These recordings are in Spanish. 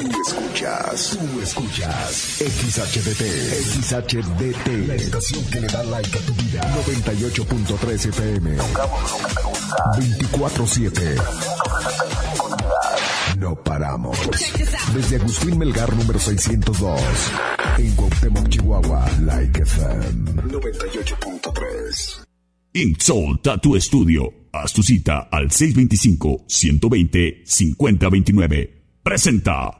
Tú escuchas, tú escuchas XHDT, XHDT, la estación que le da like a tu vida. 98.3 FM. Tocamos lo que te gusta. 24-7. No paramos. Desde Agustín Melgar número 602. En Cuauhtémoc, Chihuahua, Like FM 98.3. Inksoul Tattoo Studio. Haz tu cita al 625-120-5029. Presenta.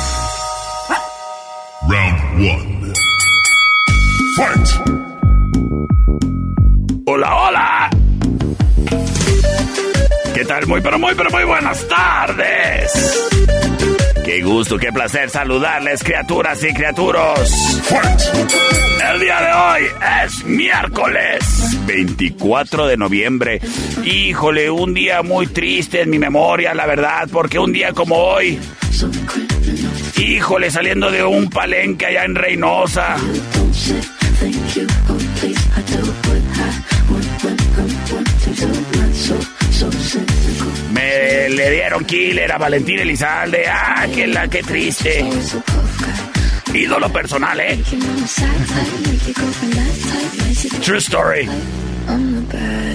Round 1. Fight. Hola, hola. ¿Qué tal? Muy, pero muy, pero muy buenas tardes. Qué gusto, qué placer saludarles, criaturas y criaturos. El día de hoy es miércoles 24 de noviembre. Híjole, un día muy triste en mi memoria, la verdad, porque un día como hoy, híjole, saliendo de un palenque allá en Reynosa. Me le dieron killer a Valentín Elizalde. Ah, qué la, qué triste. Ídolo personal, ¿eh? True story.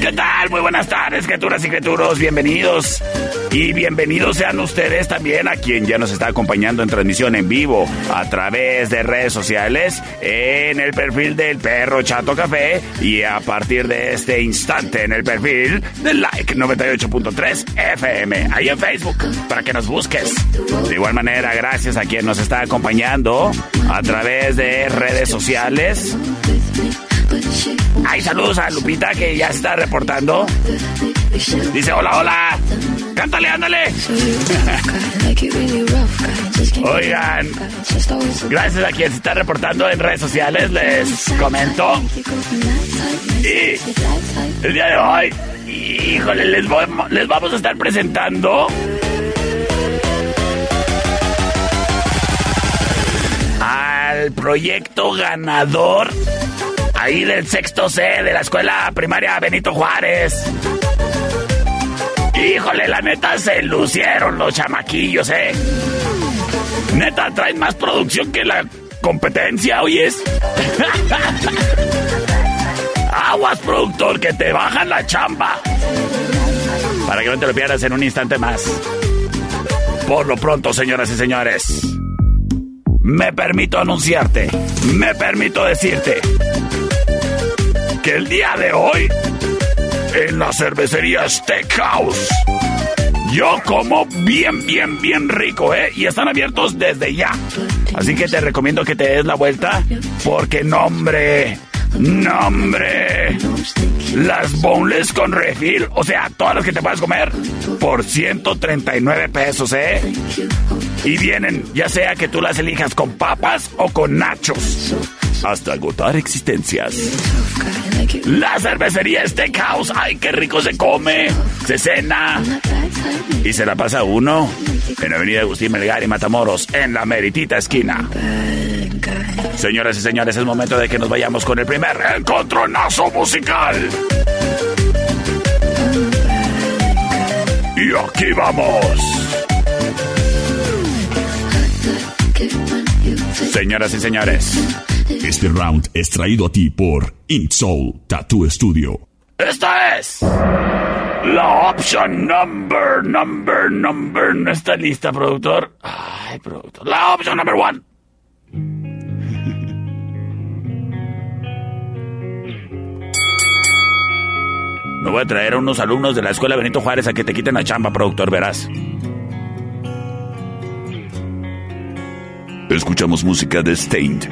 ¿Qué tal? Muy buenas tardes, criaturas y criaturos. Bienvenidos. Y bienvenidos sean ustedes también a quien ya nos está acompañando en transmisión en vivo a través de redes sociales en el perfil del perro Chato Café y a partir de este instante en el perfil del Like 98.3 FM ahí en Facebook para que nos busques. De igual manera, gracias a quien nos está acompañando a través de redes sociales Ay, saludos a Lupita que ya se está reportando. Dice, hola, hola. Cántale, ándale. Oigan, gracias a quien se está reportando en redes sociales, les comento. Y el día de hoy, híjole, les, les vamos a estar presentando al proyecto ganador ahí del sexto C de la escuela primaria Benito Juárez. Híjole, la neta se lucieron los chamaquillos, eh. Neta, traen más producción que la competencia, oyes. Aguas, productor, que te bajan la chamba. Para que no te lo pierdas en un instante más. Por lo pronto, señoras y señores, me permito anunciarte, me permito decirte que el día de hoy, en la cervecería Steakhouse, yo como bien, bien, bien rico, ¿eh? Y están abiertos desde ya. Así que te recomiendo que te des la vuelta, porque nombre, nombre, las boneless con refill, o sea, todas las que te puedas comer, por 139 pesos, ¿eh? Y vienen, ya sea que tú las elijas con papas o con nachos hasta agotar existencias. La cervecería Steakhouse, ay, qué rico se come, se cena y se la pasa uno en Avenida Agustín Melgar y Matamoros, en la meritita esquina. Señoras y señores, es momento de que nos vayamos con el primer encontronazo musical. Y aquí vamos. Señoras y señores, este round es traído a ti por Ink Soul Tattoo Studio. Esta es la option number, number, number. ¿No está lista, productor? Ay, productor. La option number one. Me voy a traer a unos alumnos de la escuela Benito Juárez a que te quiten la chamba, productor, verás. escuchamos música de Stained.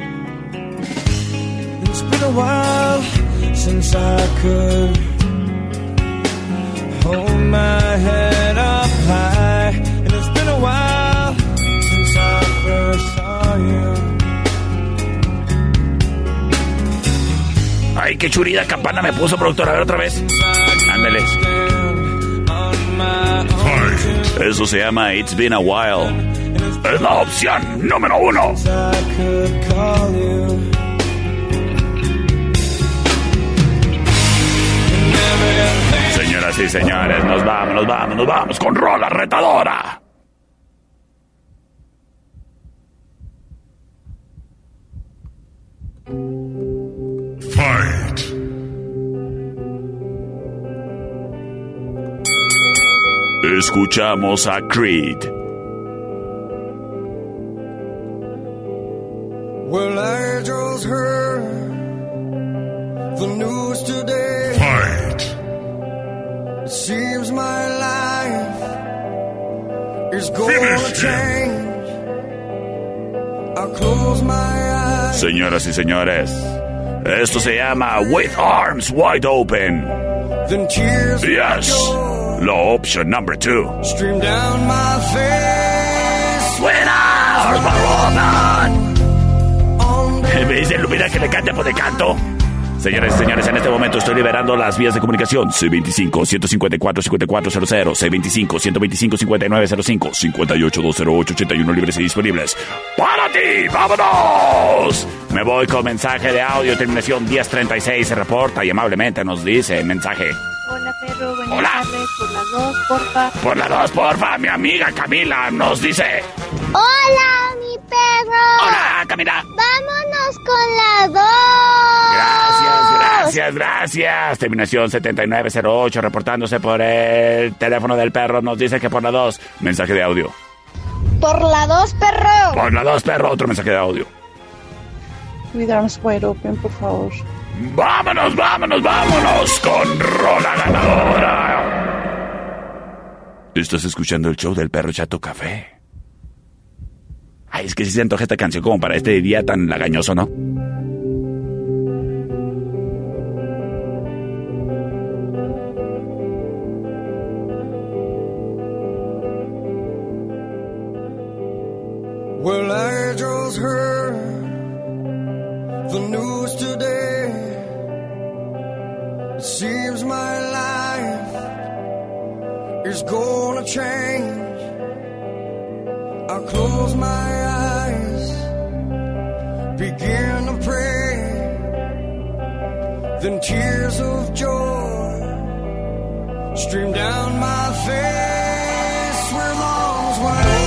Ay, qué churida campana me puso, productor. A ver otra vez. Ándale. Eso se llama It's Been a While. Es la opción número uno. Señoras y señores, nos vamos, nos vamos, nos vamos con rola retadora. Fight. Escuchamos a Creed. Señoras y señores, esto se llama With Arms Wide Open. Yes. Law option number two. Stream down my face. With arms wide open. ¿Me dice Lumina que le cante por de canto? Señores y señores, en este momento estoy liberando las vías de comunicación. C25-154-5400, C25-125-5905, 58-208-81 libres y disponibles. ¡Para ti! ¡Vámonos! Me voy con mensaje de audio, terminación 1036. Se reporta y amablemente nos dice mensaje. Hola, perro. Buenas Hola. tardes. Por las dos, porfa. Por las dos, porfa. Mi amiga Camila nos dice. Hola, mi perro. Hola, Camila. Vámonos con la dos. Gracias, gracias, gracias. Terminación 7908, reportándose por el teléfono del perro, nos dice que por la dos. Mensaje de audio. Por la dos, perro. Por la dos, perro. Otro mensaje de audio. With arms wide open, por favor. Vámonos, vámonos, vámonos con Rola Ganadora. Estás escuchando el show del perro Chato Café. Ay, es que si se antoja esta canción como para este día tan lagañoso, ¿no? Well, I just heard is gonna change. I close my eyes, begin to pray. Then tears of joy stream down my face with arms wide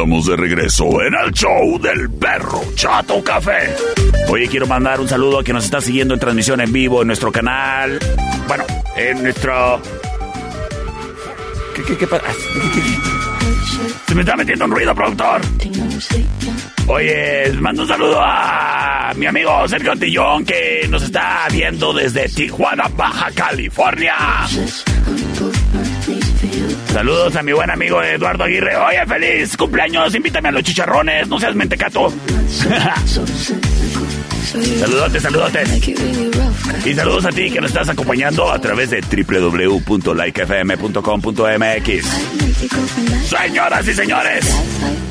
Estamos de regreso en el show del perro Chato Café. Oye, quiero mandar un saludo a quien nos está siguiendo en transmisión en vivo en nuestro canal. Bueno, en nuestro. ¿Qué, qué, qué, pa- qué- qué- Se me está metiendo un ruido, productor. Oye, mando un saludo a mi amigo Sergio Tillón que nos está viendo desde Tijuana, Baja California. Saludos a mi buen amigo Eduardo Aguirre. Oye, feliz cumpleaños. Invítame a los chicharrones. No seas mentecato. saludotes, saludotes. Y saludos a ti que nos estás acompañando a través de www.likefm.com.mx. Señoras y señores.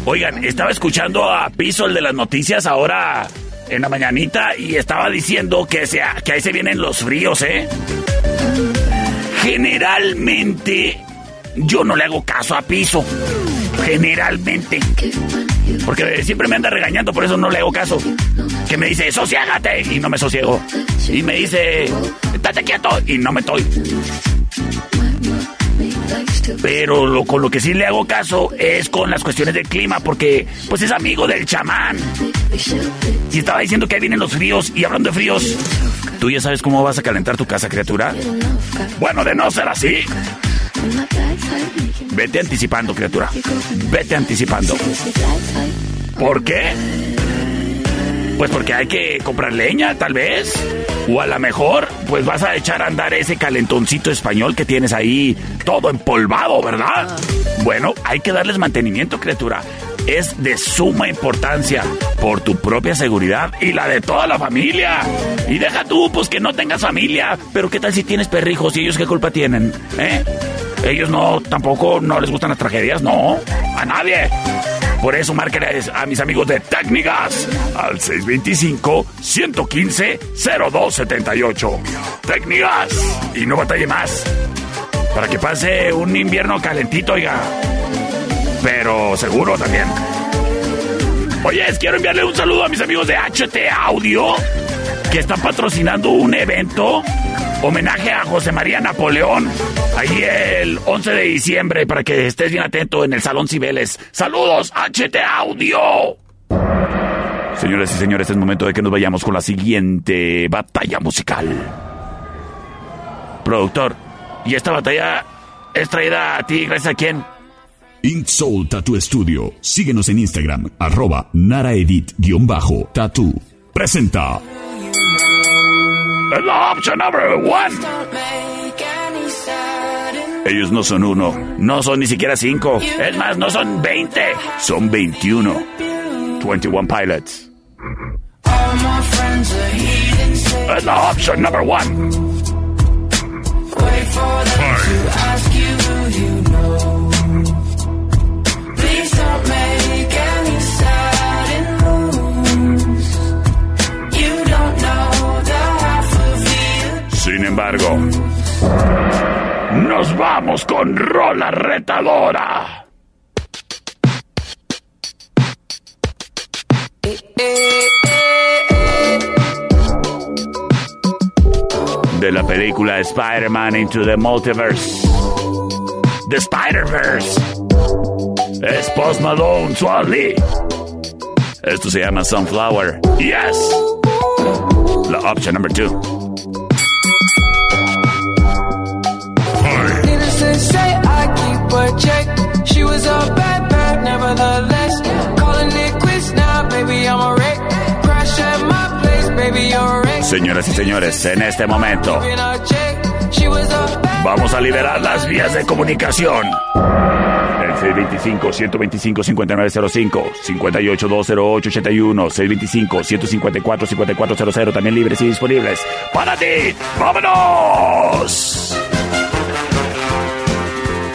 Oigan, estaba escuchando a Piso, el de las noticias, ahora en la mañanita y estaba diciendo que, se, que ahí se vienen los fríos, ¿eh? Generalmente yo no le hago caso a Piso. Generalmente. Porque siempre me anda regañando, por eso no le hago caso. Que me dice, sosiégate, y no me sosiego. Y me dice, estate quieto, y no me estoy. Pero lo, con lo que sí le hago caso es con las cuestiones del clima, porque pues es amigo del chamán. Y estaba diciendo que ahí vienen los fríos, y hablando de fríos, ¿tú ya sabes cómo vas a calentar tu casa, criatura? Bueno, de no ser así, vete anticipando, criatura. Vete anticipando. ¿Por qué? Pues porque hay que comprar leña, tal vez. O a lo mejor, pues vas a echar a andar ese calentoncito español que tienes ahí todo empolvado, ¿verdad? Bueno, hay que darles mantenimiento, criatura. Es de suma importancia por tu propia seguridad y la de toda la familia. Y deja tú, pues que no tengas familia. Pero ¿qué tal si tienes perrijos y ellos qué culpa tienen? ¿Eh? Ellos no, tampoco no les gustan las tragedias, no. A nadie. Por eso márquenles a mis amigos de Técnicas al 625-115-0278. Técnicas. Y no batalle más. Para que pase un invierno calentito, oiga. Pero seguro también. Oye, quiero enviarle un saludo a mis amigos de HT Audio que están patrocinando un evento homenaje a José María Napoleón. Ahí el 11 de diciembre para que estés bien atento en el Salón Cibeles. Saludos, HT Audio. Señoras y señores, es momento de que nos vayamos con la siguiente batalla musical. Productor, ¿y esta batalla es traída a ti gracias a quién? Ink Soul Tattoo Studio. Síguenos en Instagram, arroba naraedit-tattoo. Presenta. Es la opción number one. Ellos no son uno, no son ni siquiera cinco. Es más, no son 20, son 21. 21 pilots. Es la opción number one. Sin embargo, nos vamos con Rola Retadora. De la película Spider-Man Into the Multiverse. The Spider-Verse. Es Post Malone. Esto se llama Sunflower. Yes. La opción number two. Was bad, bad, nevertheless. Calling it quits now, baby, I'm a wreck. Crash at my place, baby, you're a wreck. Señoras y señores, en este momento vamos a liberar las vías de comunicación. El 625-125-5905, 58-208-81, 625-154-5400, también libres y disponibles. ¡Para ti! ¡Vámonos!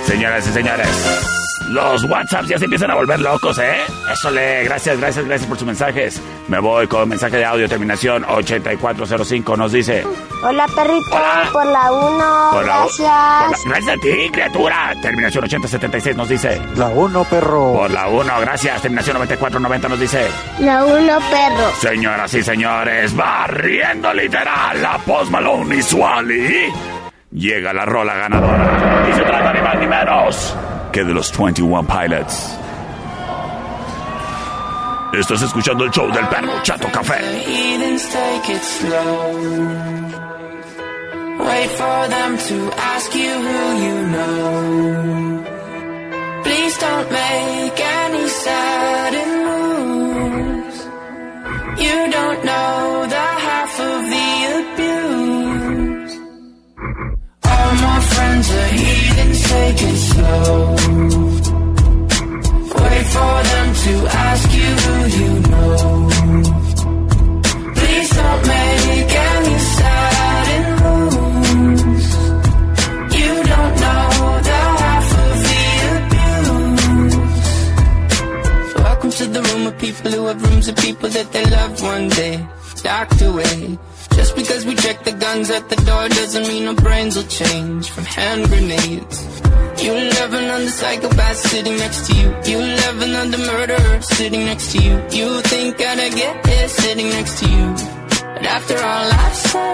Señoras y señores, los WhatsApps ya se empiezan a volver locos, ¿eh? Eso le, gracias, gracias, gracias por sus mensajes. Me voy con mensaje de audio, terminación 8405, nos dice... Hola perrito, Hola. por la 1, Por la- gracias. la- gracias a ti, criatura. Terminación 8076 nos dice. La 1, perro. Por la 1, gracias. Terminación 9490 nos dice. La 1, perro. Señoras y señores, barriendo literal la Post Malone y Swally. Llega la rola ganadora. Y se trata ni más ni menos que de los 21 Pilots. Estás escuchando el show del perro Chato Café. Wait for them to ask you who you know. Please don't make any sudden moves. You don't know the half of the abuse. All my friends are heathens, take change from hand grenades. You love another psychopath sitting next to you. You love another murderer sitting next to you. You think I'd get here sitting next to you. But after all I've said,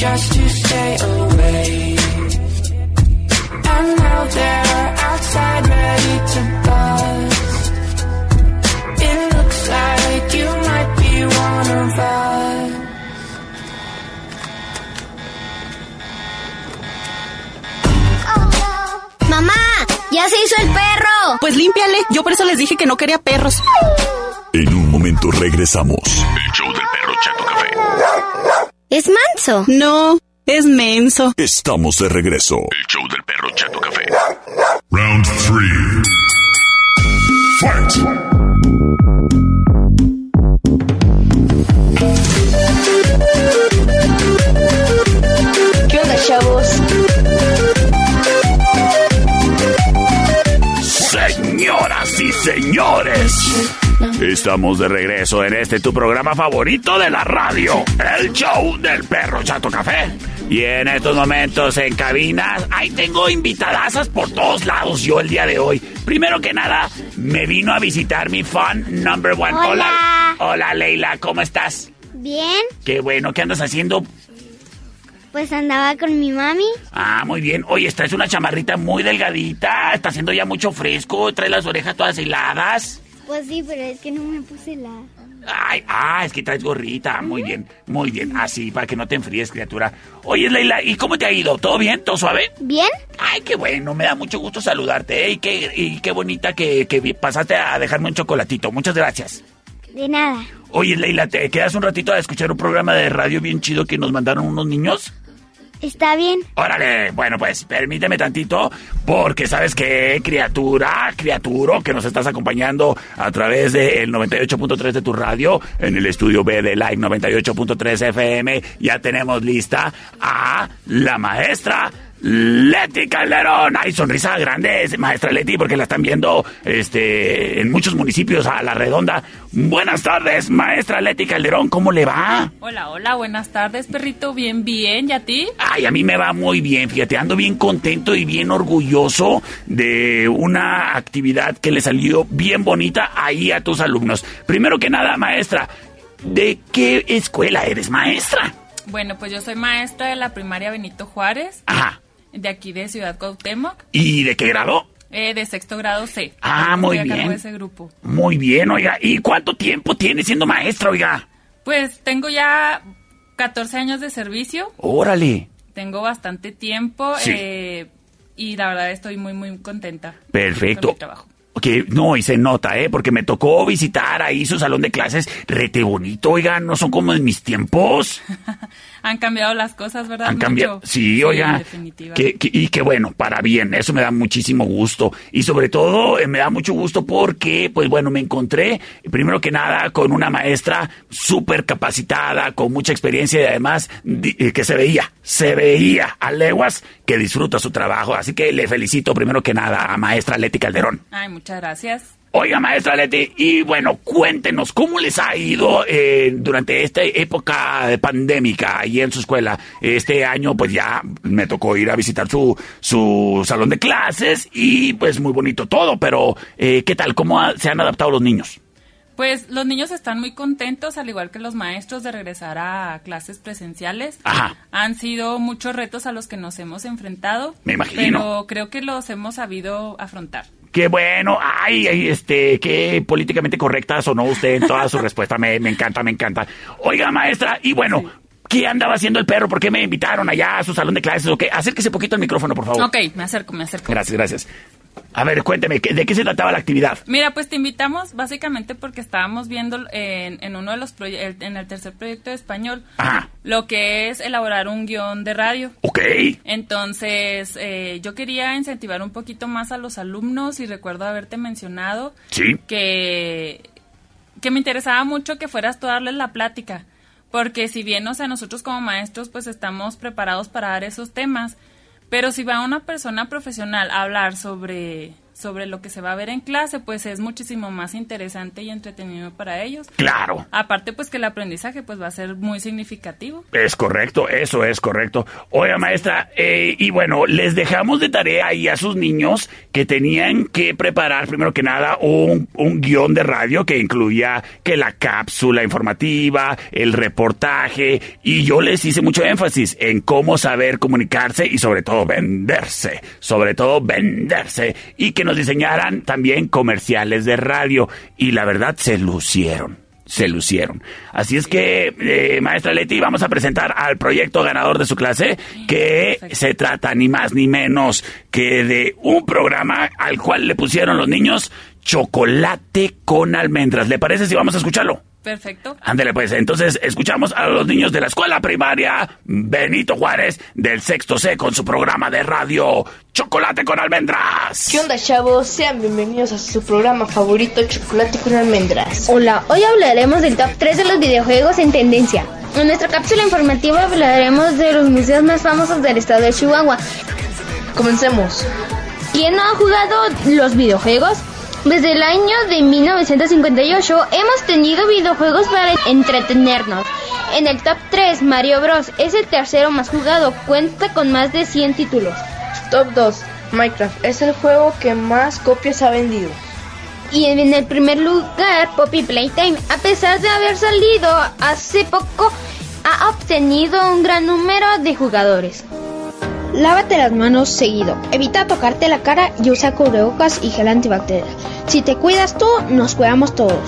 Just to stay away. And now they're outside ready to bust. It looks like you might be one of us. Mamá, ya se hizo el perro. Pues límpiale. Yo por eso les dije que no quería perros. En un momento regresamos. El show del perro Chato Café. Es manso. No, es menso. Estamos de regreso. El show del perro Chato Café. Round 3. Fight. ¿Qué onda, chavos? Señoras y señores, estamos de regreso en este tu programa favorito de la radio, el show del perro Chato Café. Y en estos momentos en cabinas, ahí tengo invitadasas por todos lados yo el día de hoy. Primero que nada, me vino a visitar mi fan number one. Hola. Hola, Leila, ¿cómo estás? Bien, Qué bueno, ¿qué andas haciendo? pues andaba con mi mami. Ah, muy bien. Oye, traes una chamarrita muy delgadita, está haciendo ya mucho fresco, traes las orejas todas heladas. Pues sí, pero es que no me puse la... Ay, ah, es que traes gorrita. Muy bien, muy bien. Así, para que no te enfríes, criatura. Oye, Leila, ¿y cómo te ha ido? ¿Todo bien? ¿Todo suave? ¿Bien? Ay, qué bueno, me da mucho gusto saludarte, ¿eh? Y qué, y qué bonita que, que pasaste a dejarme un chocolatito. Muchas gracias. De nada. Oye, Leila, ¿te quedas un ratito a escuchar un programa de radio bien chido que nos mandaron unos niños? ¿Está bien? Órale, bueno, pues permíteme tantito, porque sabes que criatura, criaturo, que nos estás acompañando a través del 98.3 de tu radio, en el estudio B de Like 98.3 FM, ya tenemos lista a la maestra Leti Calderón. Ay, sonrisa grande, es maestra Leti, porque la están viendo este, en muchos municipios a la redonda. Buenas tardes, maestra Leti Calderón, ¿cómo le va? Hola, hola, buenas tardes, perrito. Bien, bien. ¿Y a ti? Ay, a mí me va muy bien, fíjate, ando bien contento y bien orgulloso de una actividad que le salió bien bonita ahí a tus alumnos. Primero que nada, maestra, ¿de qué escuela eres maestra? Bueno, pues yo soy maestra de la primaria Benito Juárez, Ajá. De aquí de Ciudad Cuauhtémoc, ¿Y de qué grado? eh, de sexto grado C. Ah, muy Estoy a cargo bien. de ese grupo. Muy bien, oiga. ¿Y cuánto tiempo tiene siendo maestra, oiga? Pues tengo ya 14 años de servicio, Órale. tengo bastante tiempo Sí. eh, y la verdad estoy muy, muy contenta. Perfecto. Con mi trabajo. Que no, y se nota, ¿eh? Porque me tocó visitar ahí su salón de clases. Rete bonito, oiga, no son como en mis tiempos. Han cambiado las cosas, ¿verdad? Han cambiado. Mucho. Sí, oiga. Que, que- y que bueno, para bien, eso me da muchísimo gusto. Y sobre todo, eh, me da mucho gusto porque, pues bueno, me encontré, primero que nada, con una maestra súper capacitada, con mucha experiencia y además eh, que se veía, se veía a leguas que disfruta su trabajo. Así que le felicito primero que nada a maestra Leti Calderón. Ay, muchas gracias. Oiga, maestra Leti, y bueno, cuéntenos, ¿cómo les ha ido eh, durante esta época de pandémica ahí en su escuela? Este año, pues ya me tocó ir a visitar su, su salón de clases y pues muy bonito todo, pero eh, ¿qué tal? ¿Cómo ha- se han adaptado los niños? Pues los niños están muy contentos, al igual que los maestros, de regresar a clases presenciales. Ajá. Han sido muchos retos a los que nos hemos enfrentado. Me imagino. Pero creo que los hemos sabido afrontar. Qué bueno, ay, este, qué políticamente correcta sonó usted en toda su respuesta, me, me encanta, me encanta. Oiga, maestra, y bueno, ¿qué andaba haciendo el perro? ¿Por qué me invitaron allá a su salón de clases o qué? Acérquese poquito al micrófono, por favor. Ok, me acerco, me acerco. Gracias, gracias. A ver, cuénteme, ¿qué- ¿de qué se trataba la actividad? Mira, pues te invitamos básicamente porque estábamos viendo en, en uno de los proyectos, en el tercer proyecto de español, Ajá, lo que es elaborar un guion de radio. ok. Entonces, eh, yo quería incentivar un poquito más a los alumnos y recuerdo haberte mencionado Sí. que, que me interesaba mucho que fueras tú a darles la plática, porque si bien, o sea, nosotros como maestros pues estamos preparados para dar esos temas, pero si va una persona profesional a hablar sobre, sobre lo que se va a ver en clase, pues es muchísimo más interesante y entretenido para ellos. Claro. Aparte, pues que el aprendizaje pues va a ser muy significativo. Es correcto, eso es correcto. Oiga, maestra, eh, y bueno, les dejamos de tarea ahí a sus niños que tenían que preparar, primero que nada, un, un guion de radio que incluía que la cápsula informativa, el reportaje, y yo les hice mucho énfasis en cómo saber comunicarse y sobre todo venderse, sobre todo venderse, y que nos diseñaran también comerciales de radio, y la verdad se lucieron se lucieron. Así es que, eh, maestra Leti, vamos a presentar al proyecto ganador de su clase, que Perfecto. se trata ni más ni menos que de un programa al cual le pusieron los niños chocolate con almendras. ¿Le parece si vamos a escucharlo? Perfecto. Ándele pues, entonces escuchamos a los niños de la escuela primaria Benito Juárez del sexto C con su programa de radio Chocolate con almendras. ¿Qué onda chavos? Sean bienvenidos a su programa favorito Chocolate con almendras. Hola, hoy hablaremos del top 3 de los videojuegos en tendencia. En nuestra cápsula informativa hablaremos de los museos más famosos del estado de Chihuahua. Comencemos. ¿Quién no ha jugado los videojuegos? Desde el año de 1958 hemos tenido videojuegos para entretenernos. En el top 3, Mario Bros. es el tercero más jugado, cuenta con más de 100 títulos. Top 2. Minecraft es el juego que más copias ha vendido. Y en el primer lugar, Poppy Playtime, a pesar de haber salido hace poco, ha obtenido un gran número de jugadores. Lávate las manos seguido, evita tocarte la cara y usa cubrebocas y gel antibacterial. Si te cuidas tú, nos cuidamos todos.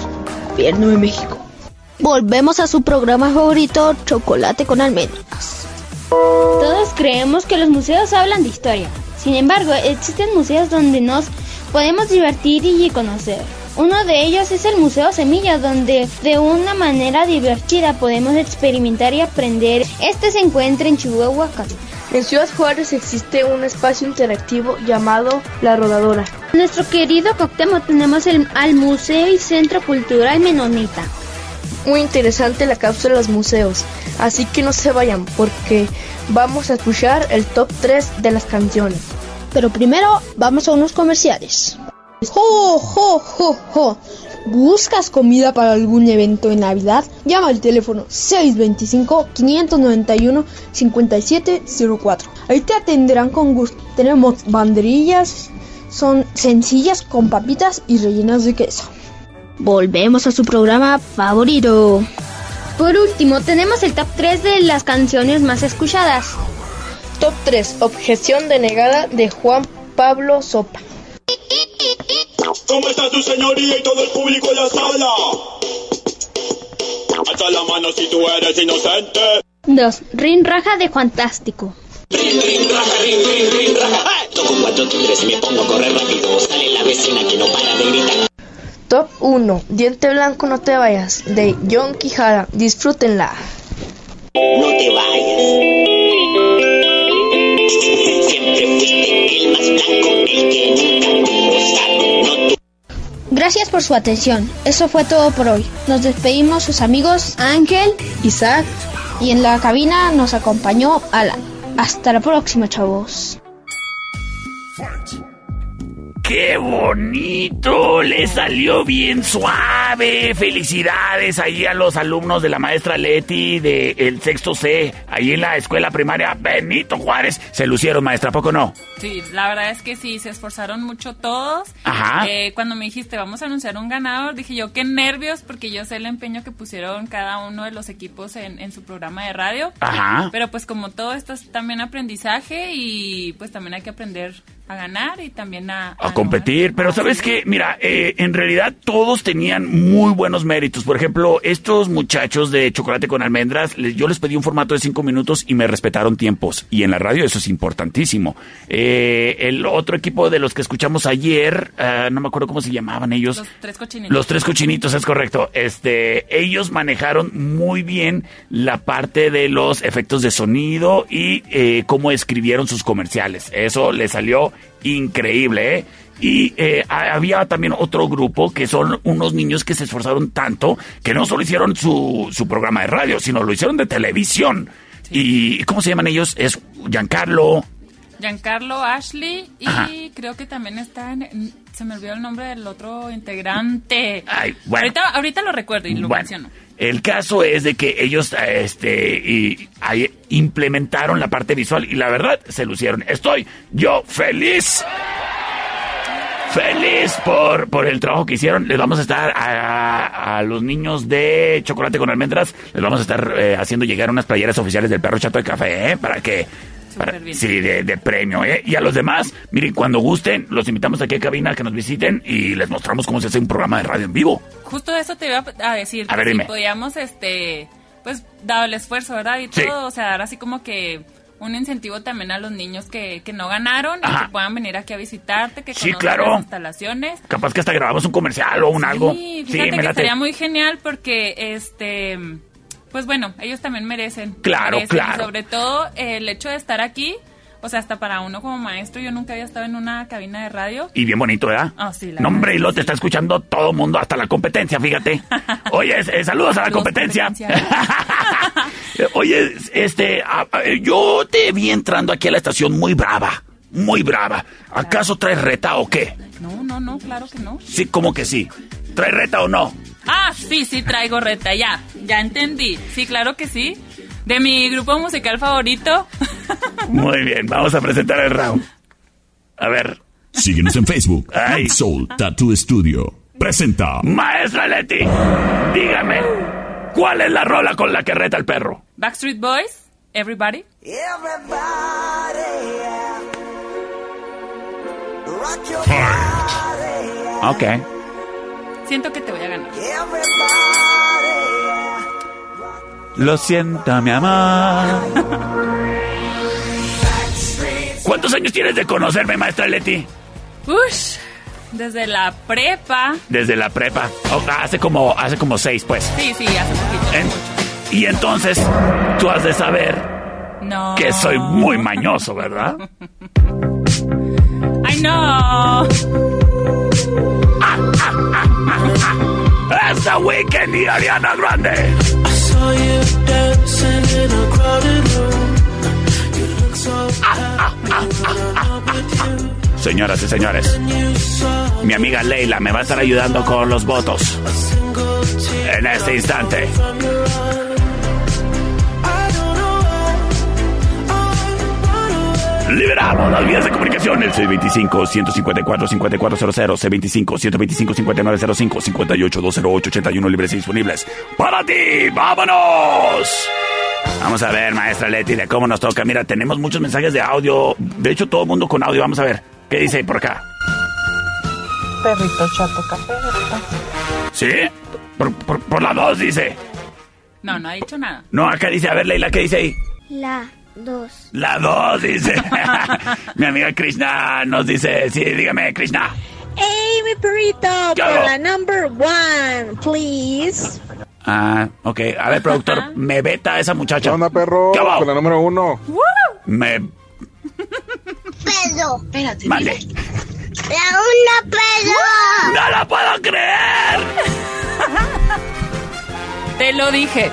Gobierno de México. Volvemos a su programa favorito, Chocolate con almendras. Todos creemos que los museos hablan de historia. Sin embargo, existen museos donde nos podemos divertir y conocer. Uno de ellos es el Museo Semilla, donde de una manera divertida podemos experimentar y aprender. Este se encuentra en Chihuahua, Cali. En Ciudad Juárez existe un espacio interactivo llamado La Rodadora. En Nuestro querido Coctemo tenemos el, al Museo y Centro Cultural Menonita. Muy interesante la cápsula de los museos, así que no se vayan porque vamos a escuchar el top 3 de las canciones. Pero primero vamos a unos comerciales. ¡Jo, jo, jo, jo! ¿Buscas comida para algún evento de Navidad? Llama al teléfono 625-591-5704. Ahí te atenderán con gusto. Tenemos banderillas, son sencillas con papitas y rellenas de queso. Volvemos a su programa favorito. Por último, tenemos el top 3 de las canciones más escuchadas. Top 3. Objeción denegada de Juan Pablo Sopa. ¿Cómo está su señoría y todo el público en la sala? Alza la mano si tú eres inocente. 2. Rin Raja de Fantástico. Rin, rin, raja, rin, rin, rin, raja. Toco cuatro timbres y me pongo a correr rápido. Sale la vecina que no para de gritar. Top 1. Diente Blanco No Te Vayas de John Quijada. Disfrútenla. No te vayas. Gracias por su atención. Eso fue todo por hoy. Nos despedimos sus amigos Ángel, Isaac y en la cabina nos acompañó Alan. Hasta la próxima, chavos. ¡Qué bonito! Le salió bien suave. Felicidades ahí a los alumnos de la maestra Leti del sexto C, ahí en la escuela primaria Benito Juárez. Se lucieron, maestra, ¿a poco no? Sí, la verdad es que sí, se esforzaron mucho todos. Ajá. Eh, cuando me dijiste, vamos a anunciar un ganador, dije yo, qué nervios, porque yo sé el empeño que pusieron cada uno de los equipos en, en su programa de radio. Ajá. Pero pues como todo esto es también aprendizaje y pues también hay que aprender a ganar y también a... a competir, pero sabes qué, mira, eh, en realidad todos tenían muy buenos méritos. Por ejemplo, estos muchachos de chocolate con almendras, les- yo les pedí un formato de cinco minutos y me respetaron tiempos. Y en la radio eso es importantísimo. Eh, el otro equipo de los que escuchamos ayer, ah, no me acuerdo cómo se llamaban ellos. Los tres cochinitos. Los tres cochinitos, es correcto. Este, ellos manejaron muy bien la parte de los efectos de sonido y eh, cómo escribieron sus comerciales. Eso le salió increíble, ¿eh? Y eh, ha- había también otro grupo que son unos niños que se esforzaron tanto que no solo hicieron su, su programa de radio, sino lo hicieron de televisión. ¿Y cómo se llaman ellos? Es Giancarlo. Giancarlo, Ashley y Ajá. creo que también está en- Se me olvidó el nombre del otro integrante. Ay, bueno. ahorita, ahorita lo recuerdo y lo Bueno, menciono. El caso es de que ellos este, implementaron la parte visual y la verdad se lucieron. Estoy yo feliz. Feliz por, por el trabajo que hicieron. Les vamos a estar a, a los niños de chocolate con almendras. Les vamos a estar eh, haciendo llegar unas playeras oficiales del perro chato de café, ¿eh? Para que. Para- bien. sí, de, de premio, ¿eh? Y a los demás, miren, cuando gusten, los invitamos aquí a cabina a que nos visiten y les mostramos cómo se hace un programa de radio en vivo. Justo eso te iba a decir. A ver, que si dime. podíamos, este, pues, dado el esfuerzo, ¿verdad? Y Sí. todo, o sea, dar así como que un incentivo también a los niños que, que no ganaron y Ajá. que puedan venir aquí a visitarte, que Sí, conozcan claro. las instalaciones. Capaz que hasta grabamos un comercial o un algo. Sí, Sí, fíjate me que estaría muy genial porque, este, pues bueno, ellos también merecen. Claro, merecen, claro. Y sobre todo el hecho de estar aquí, o sea, hasta para uno como maestro, yo nunca había estado en una cabina de radio. Y bien bonito, ¿verdad? Ah, sí, la No, hombre, y lo te está escuchando todo el mundo, hasta la competencia, fíjate. Oye, eh, saludos a la competencia. competencia. Oye, este, yo te vi entrando aquí a la estación muy brava, muy brava. ¿Acaso traes reta o qué? No, no, no, claro que no. Sí, como que sí. ¿Traes reta o no? Ah, sí, sí, traigo reta, ya, ya entendí. Sí, claro que sí. De mi grupo musical favorito. Muy bien, vamos a presentar el round. A ver. Síguenos en Facebook. Ay. Soul Tattoo Studio. Presenta. Maestra Leti, dígame, ¿cuál es la rola con la que reta el perro? Backstreet Boys, Everybody. Ok. Siento que te voy a ganar. Lo siento, mi amor. ¿Cuántos años tienes de conocerme, maestra Leti? Ush, desde la prepa. Desde la prepa. Oh, hace como, hace como seis, pues. Sí, sí, hace poquito. Y entonces, tú has de saber No. que soy muy mañoso, ¿verdad? ¡Ay, no! ¡Esa Weekend y Ariana Grande! Señoras y señores, mi amiga Leila me va a estar ayudando con los votos en este instante. Liberamos las vías de comunicación. El 625-154-5400, C25-125-5905, 58-208-81 libres y disponibles. ¡Para ti! ¡Vámonos! Vamos a ver, maestra Leti, de cómo nos toca. Mira, tenemos muchos mensajes de audio. De hecho, todo el mundo con audio. Vamos a ver. ¿Qué dice ahí por acá? Perrito chato café. ¿Sí? Por, por, por la dos dice. No, no ha dicho nada. No, acá dice, a ver, Leila, ¿qué dice ahí? La dos. La dos dice. Mi amiga Krishna nos dice, sí, dígame, Krishna. ¡Ey, mi perrito! ¿Qué Por la number one, please. Ah, ok. A ver, productor, me veta a esa muchacha. ¿Qué onda, perro? Con la número uno. Me... Pedo. Espérate. Mande. La una pedo. ¡No lo puedo creer! Te lo dije.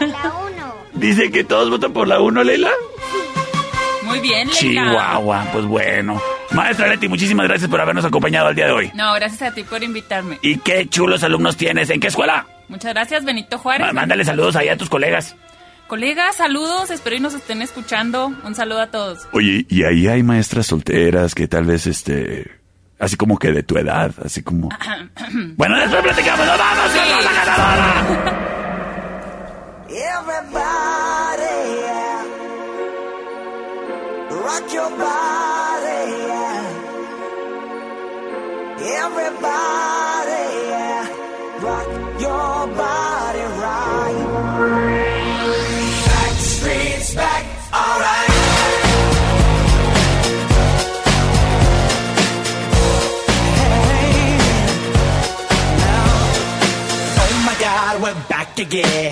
La uno. Dice que todos votan por la uno, Leila. Muy bien, Leila. Chihuahua, pues bueno. Maestra Leti, muchísimas gracias por habernos acompañado el día de hoy. No, gracias a ti por invitarme. Y qué chulos alumnos tienes. ¿En qué escuela? Muchas gracias, Benito Juárez. Má- Mándale saludos ahí a tus colegas. Colegas, saludos. Espero y nos estén escuchando. Un saludo a todos. Oye, y ahí hay maestras solteras que tal vez, este, así como que de tu edad, así como... Bueno, después platicamos. ¡Nos vamos con la ganadora! rock your body, yeah. Everybody, yeah. rock your body right. Back streets back, alright. Hey, now, oh my God, we're back again.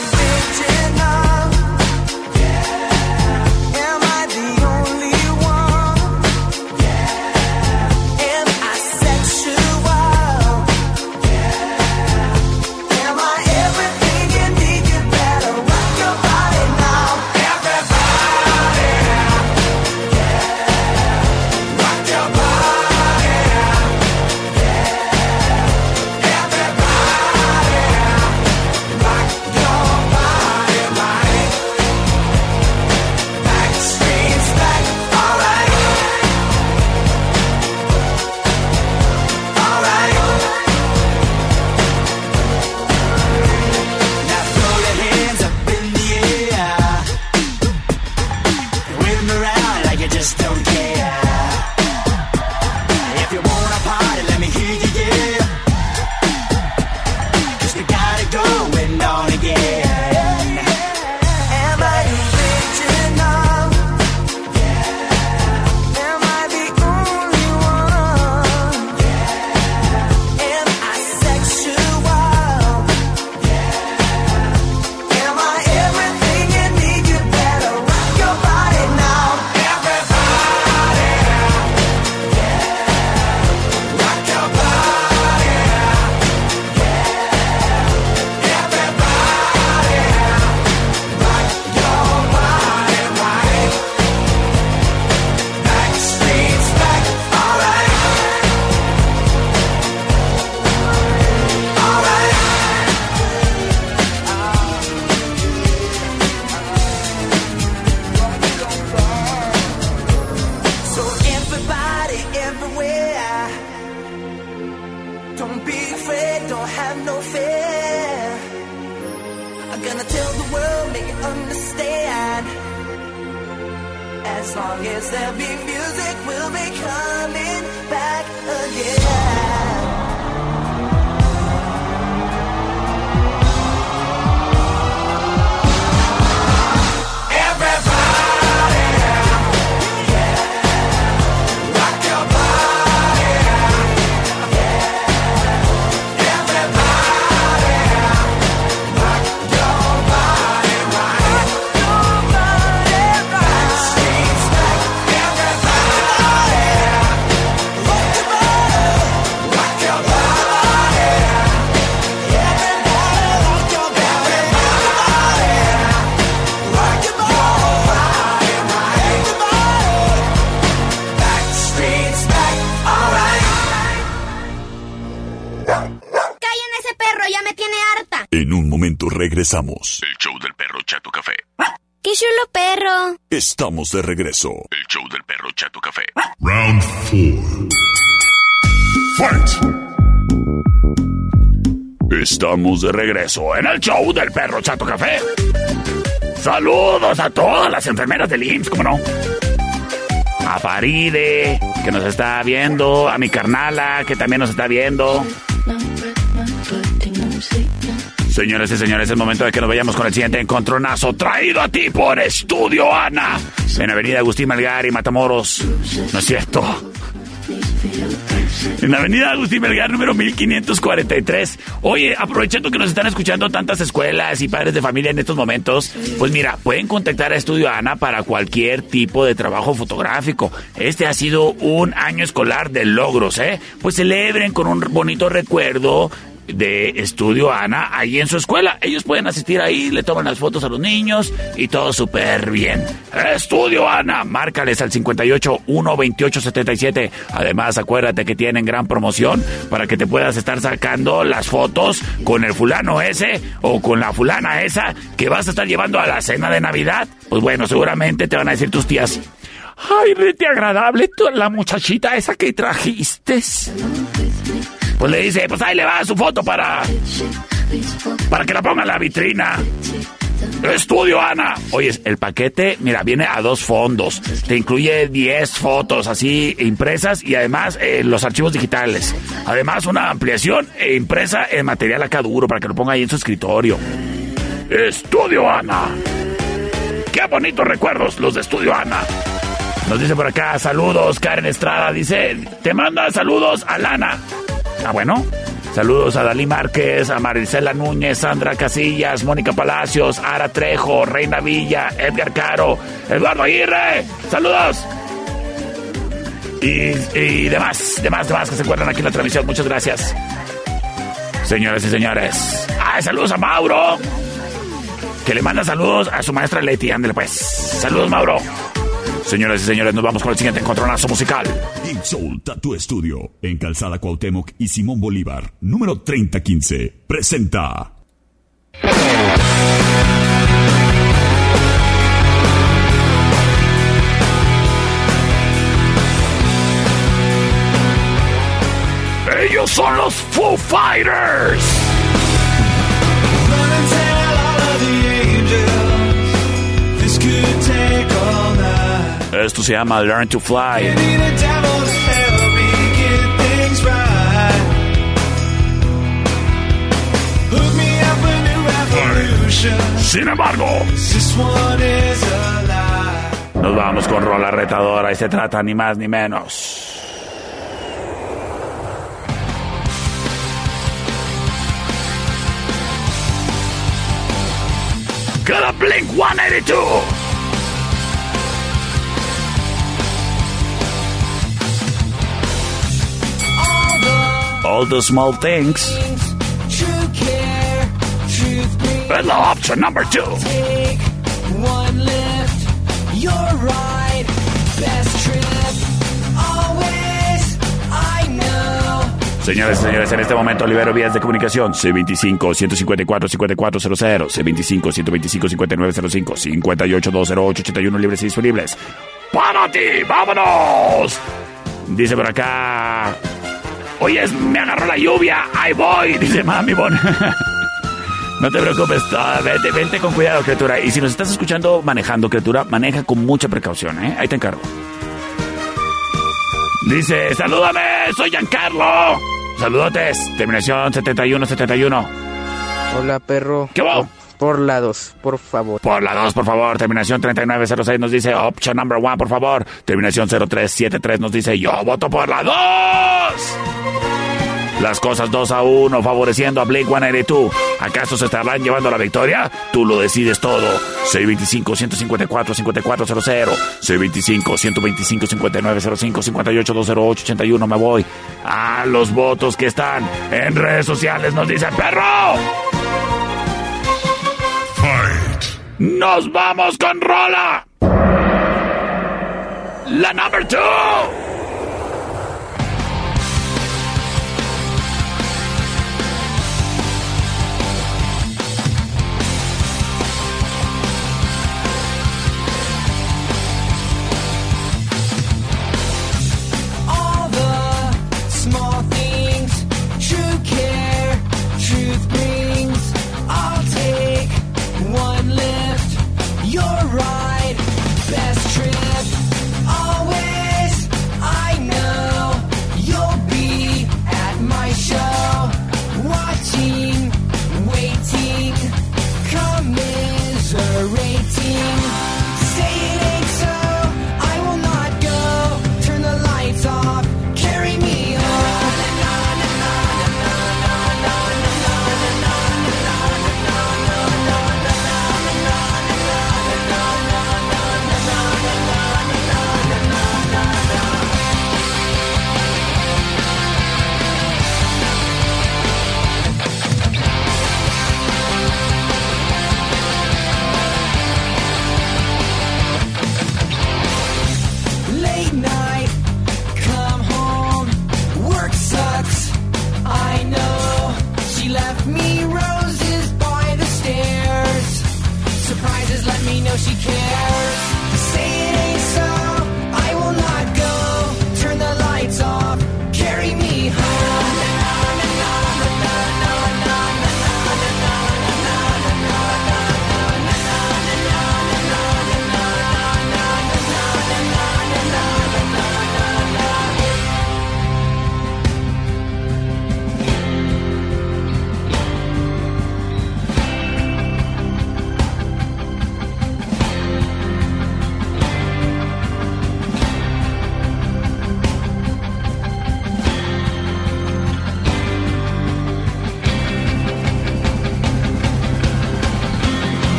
regresamos. El show del perro Chato Café. ¡Qué chulo perro! Estamos de regreso. El show del perro Chato Café. Round 4. Fight. Estamos de regreso en el show del perro Chato Café. Saludos a todas las enfermeras del IMSS, ¿cómo no? A Faride, que nos está viendo. A mi carnala, que también nos está viendo. Señores y señores, es el momento de que nos vayamos con el siguiente encontronazo traído a ti por Estudio Ana. En Avenida Agustín Melgar y Matamoros. ¿No es cierto? En la avenida Agustín Melgar, número 1543. Oye, aprovechando que nos están escuchando tantas escuelas y padres de familia en estos momentos, pues mira, pueden contactar a Estudio Ana para cualquier tipo de trabajo fotográfico. Este ha sido un año escolar de logros, ¿eh? Pues celebren con un bonito recuerdo de Estudio Ana ahí en su escuela. Ellos pueden asistir ahí, le toman las fotos a los niños y todo súper bien. Estudio Ana, márcales al 58 128 77. Además, acuérdate que tienen gran promoción para que te puedas estar sacando las fotos con el fulano ese o con la fulana esa que vas a estar llevando a la cena de Navidad. Pues bueno, seguramente te van a decir tus tías. Ay, rete agradable la muchachita esa que trajiste. Pues le dice, pues ahí le va su foto para. Para que la ponga en la vitrina. Estudio, Ana. Oye, el paquete, mira, viene a dos fondos. Te incluye 10 fotos así impresas y además eh, los archivos digitales. Además, una ampliación e impresa en material acá duro para que lo ponga ahí en su escritorio. Estudio, Ana. Qué bonitos recuerdos los de Estudio, Ana. Nos dice por acá, saludos, Karen Estrada. Dice, te manda saludos a Lana. Ah, bueno. Saludos a Dalí Márquez, a Marisela Núñez, Sandra Casillas, Mónica Palacios, Ara Trejo, Reina Villa, Edgar Caro, Eduardo Aguirre. Saludos. Y, demás, demás, demás que se encuentran aquí en la transmisión. Muchas gracias. Señores y señores. Ay, saludos a Mauro. Que le manda saludos a su maestra Leti. Ándale pues. Saludos, Mauro. Señoras y señores, nos vamos con el siguiente encontronazo musical. In Soul Tattoo Studio, en Calzada Cuauhtémoc y Simón Bolívar, número 3015, presenta... Ellos son los Foo Fighters. Esto se llama Learn to Fly. Sin embargo, nos vamos con rola retadora y se trata ni más ni menos. Got a Blink 182. All the small things. And the option number two. one lift, you're right, best trip, always, I know. Señores y señores, en este momento libero vías de comunicación C25-154-5400, C25-125-5905, 58-208-81 libres y disponibles. ¡Para ti! ¡Vámonos! Dice por acá Oye, me agarró la lluvia. Ahí voy, dice mami Bon. No te preocupes, vente, vente con cuidado, criatura. Y si nos estás escuchando manejando, criatura, maneja con mucha precaución, ¿eh? Ahí te encargo. Dice, salúdame, soy Giancarlo. Saludotes, terminación 7171. Hola, perro. ¿Qué va? Por la 2, por favor. Por la 2, por favor. Terminación 3906 nos dice option number 1, por favor. Terminación 0373 nos dice yo voto por la 2. Las cosas 2 a 1, favoreciendo a Blake 182. ¿Acaso se estarán llevando la victoria? Tú lo decides todo. 625-154-5400. 625-125-5905. 58-208-81. Me voy a los votos que están en redes sociales. Nos dice perro. ¡Nos vamos con Rola! La number two.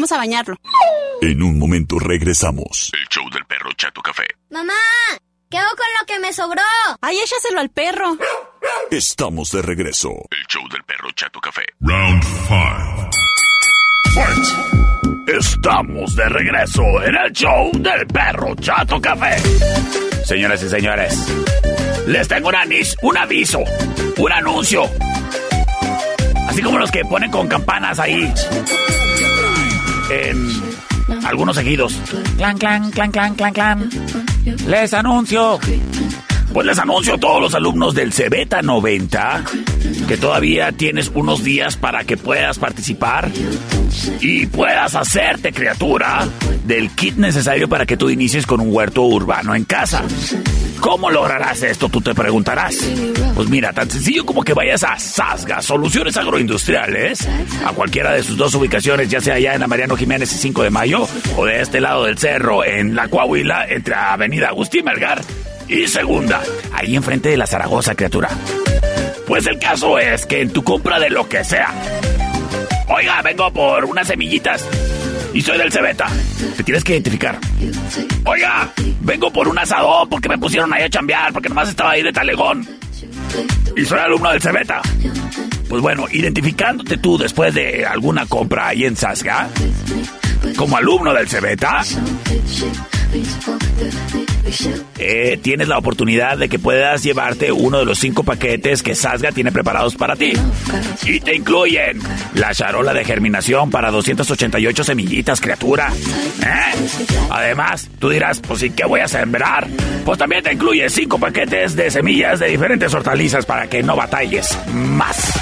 Vamos a bañarlo. En un momento regresamos. El show del perro Chato Café. Mamá, ¿qué hago con lo que me sobró? Ay, échaselo al perro. Estamos de regreso. El show del perro Chato Café. Round 5. Estamos de regreso en el show del perro Chato Café. Señoras y señores, les tengo un, anis- un aviso, un anuncio. Así como los que ponen con campanas ahí. En algunos seguidos. Clan, clan, clan, clan, clan, clan. Les anuncio. Pues les anuncio a todos los alumnos del Cebeta 90 que todavía tienes unos días para que puedas participar y puedas hacerte criatura del kit necesario para que tú inicies con un huerto urbano en casa. ¿Cómo lograrás esto? Tú te preguntarás. Pues mira, tan sencillo como que vayas a Sasga, Soluciones Agroindustriales, a cualquiera de sus dos ubicaciones, ya sea allá en la Mariano Jiménez y 5 de Mayo, o de este lado del cerro, en la Coahuila, entre Avenida Agustín Melgar y Segunda, ahí enfrente de la Zaragoza, criatura. Pues el caso es que en tu compra de lo que sea, oiga, vengo por unas semillitas y soy del Cebeta, te tienes que identificar. Oiga, vengo por un asadón porque me pusieron ahí a chambear, porque nomás estaba ahí de talegón. Y soy alumno del Cebeta. Pues bueno, identificándote tú después de alguna compra ahí en Sasga, como alumno del Cebeta, eh, tienes la oportunidad de que puedas llevarte uno de los cinco paquetes que Sasga tiene preparados para ti. Y te incluyen la charola de germinación para 288 semillitas, criatura. ¿Eh? Además, tú dirás, pues ¿y qué voy a sembrar? Pues también te incluye cinco paquetes de semillas de diferentes hortalizas para que no batalles más.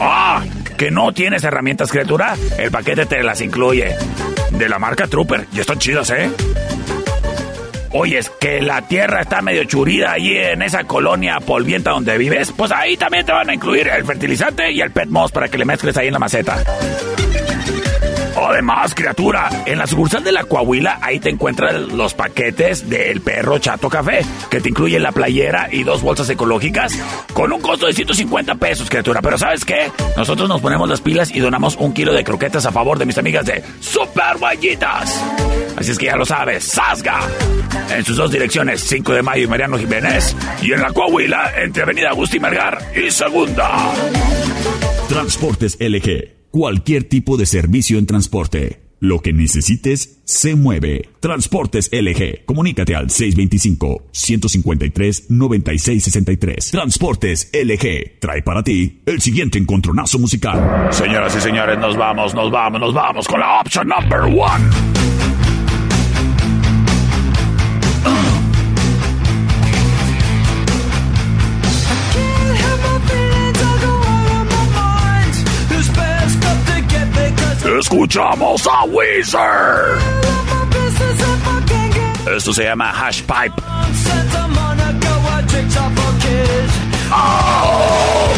¡Ah! ¿Que no tienes herramientas, criatura? El paquete te las incluye. De la marca Trooper. Y están chidas, ¿eh? Oye, es que la tierra está medio churida allí en esa colonia polvienta donde vives. Pues ahí también te van a incluir el fertilizante y el pet moss para que le mezcles ahí en la maceta. Además, criatura, en la sucursal de la Coahuila, ahí te encuentran los paquetes del perro Chato Café, que te incluye la playera y dos bolsas ecológicas, con un costo de 150 pesos, criatura. Pero ¿sabes qué? Nosotros nos ponemos las pilas y donamos un kilo de croquetas a favor de mis amigas de Super Vallitas. Así es que ya lo sabes, Sasga. En sus dos direcciones, 5 de mayo y Mariano Jiménez, y en la Coahuila, entre Avenida Agustín Melgar y Segunda. Transportes LG. Cualquier tipo de servicio en transporte. Lo que necesites se mueve. Transportes LG. Comunícate al 625-153-9663. Transportes LG. Trae para ti el siguiente encontronazo musical. Señoras y señores, nos vamos, nos vamos, nos vamos con la option number one. escuchamos a Weezer. Esto se llama Hash Pipe. Oh.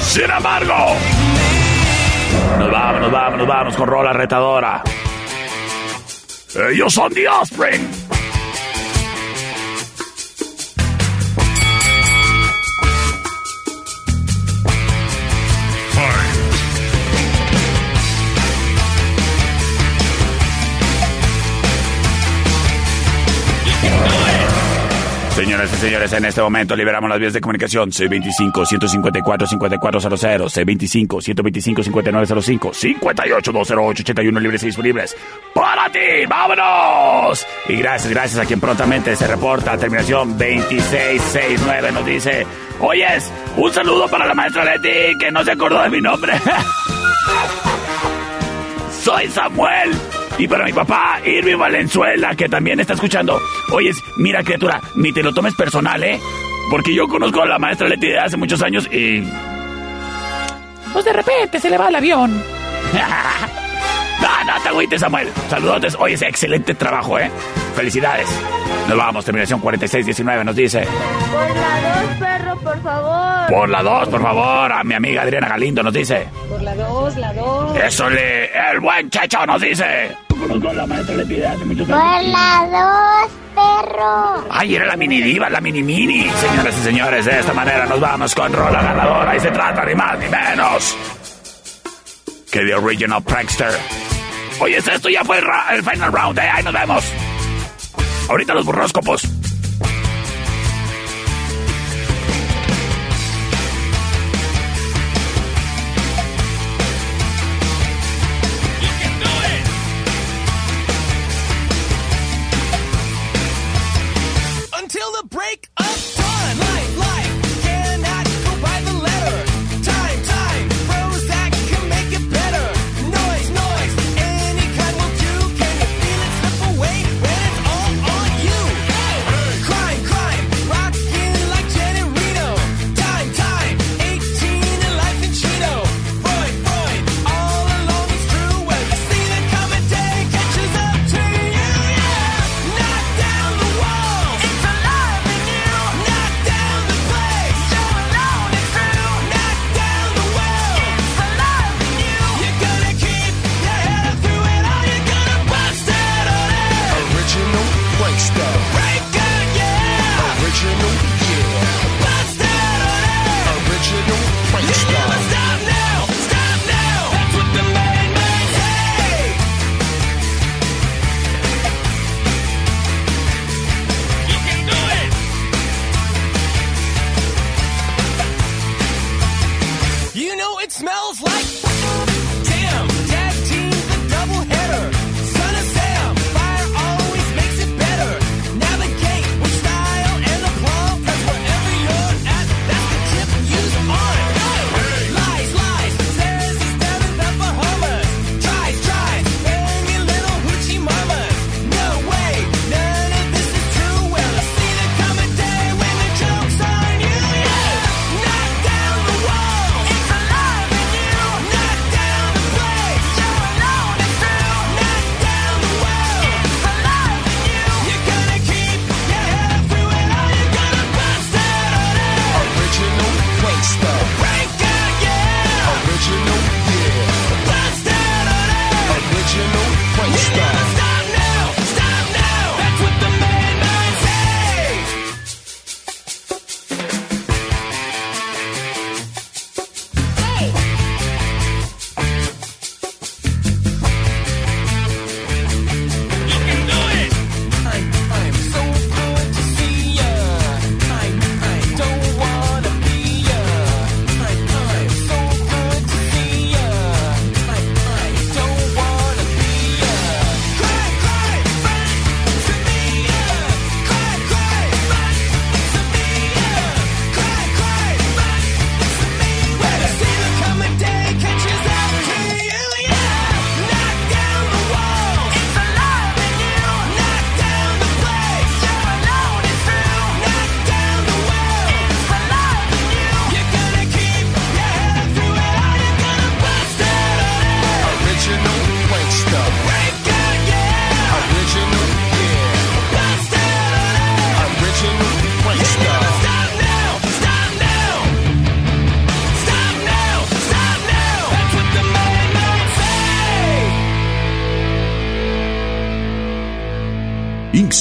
Sin embargo, nos vamos, nos vamos, nos vamos con rola retadora. Uh, Ellos son The Offspring. Señoras y señores, en este momento liberamos las vías de comunicación C25-154-5400, C25-125-5905, 58-208-81 libres y disponibles. ¡Para ti! ¡Vámonos! Y gracias, gracias a quien prontamente se reporta. Terminación 2669 nos dice, oyes, un saludo para la maestra Leti, que no se acordó de mi nombre. Soy Samuel. Y para mi papá, Irving Valenzuela, que también está escuchando. Oyes, mira criatura, ni te lo tomes personal, ¿eh? Porque yo conozco a la maestra Leti de hace muchos años y... Pues de repente se le va el avión. no, no te agüites, Samuel. Saludotes. Oye, excelente trabajo, ¿eh? Felicidades. Nos vamos, terminación 4619 nos dice. Por la 2, perro, por favor. Por la 2, por favor. A mi amiga Adriana Galindo nos dice. Por la 2, la 2. Eso le... El buen Checho nos dice. Conozco a la maestra Leti de hace muchos Por años. la 2, perro. Ay, era la mini diva, la mini mini. Señoras y señores, de esta manera nos vamos con rola ganadora y se trata ni más ni menos que The Original Prankster. Oye, esto ya fue el final round, eh. Ahí nos vemos. Ahorita los burróscopos.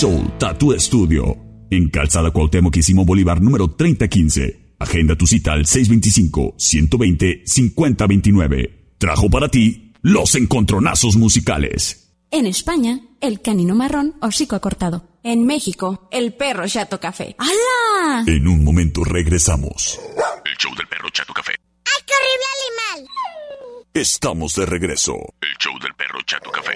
Soul Tattoo Studio. En Calzada Cuauhtémoc Quisimo Bolívar número 3015. Agenda tu cita al 625-120-5029. Trajo para ti los encontronazos musicales. En España, el canino marrón hocico acortado. En México, el perro chato café. ¡Hala! En un momento regresamos. El show del perro Chato Café. ¡Ay, qué horrible animal! Estamos de regreso. El show del perro Chato Café.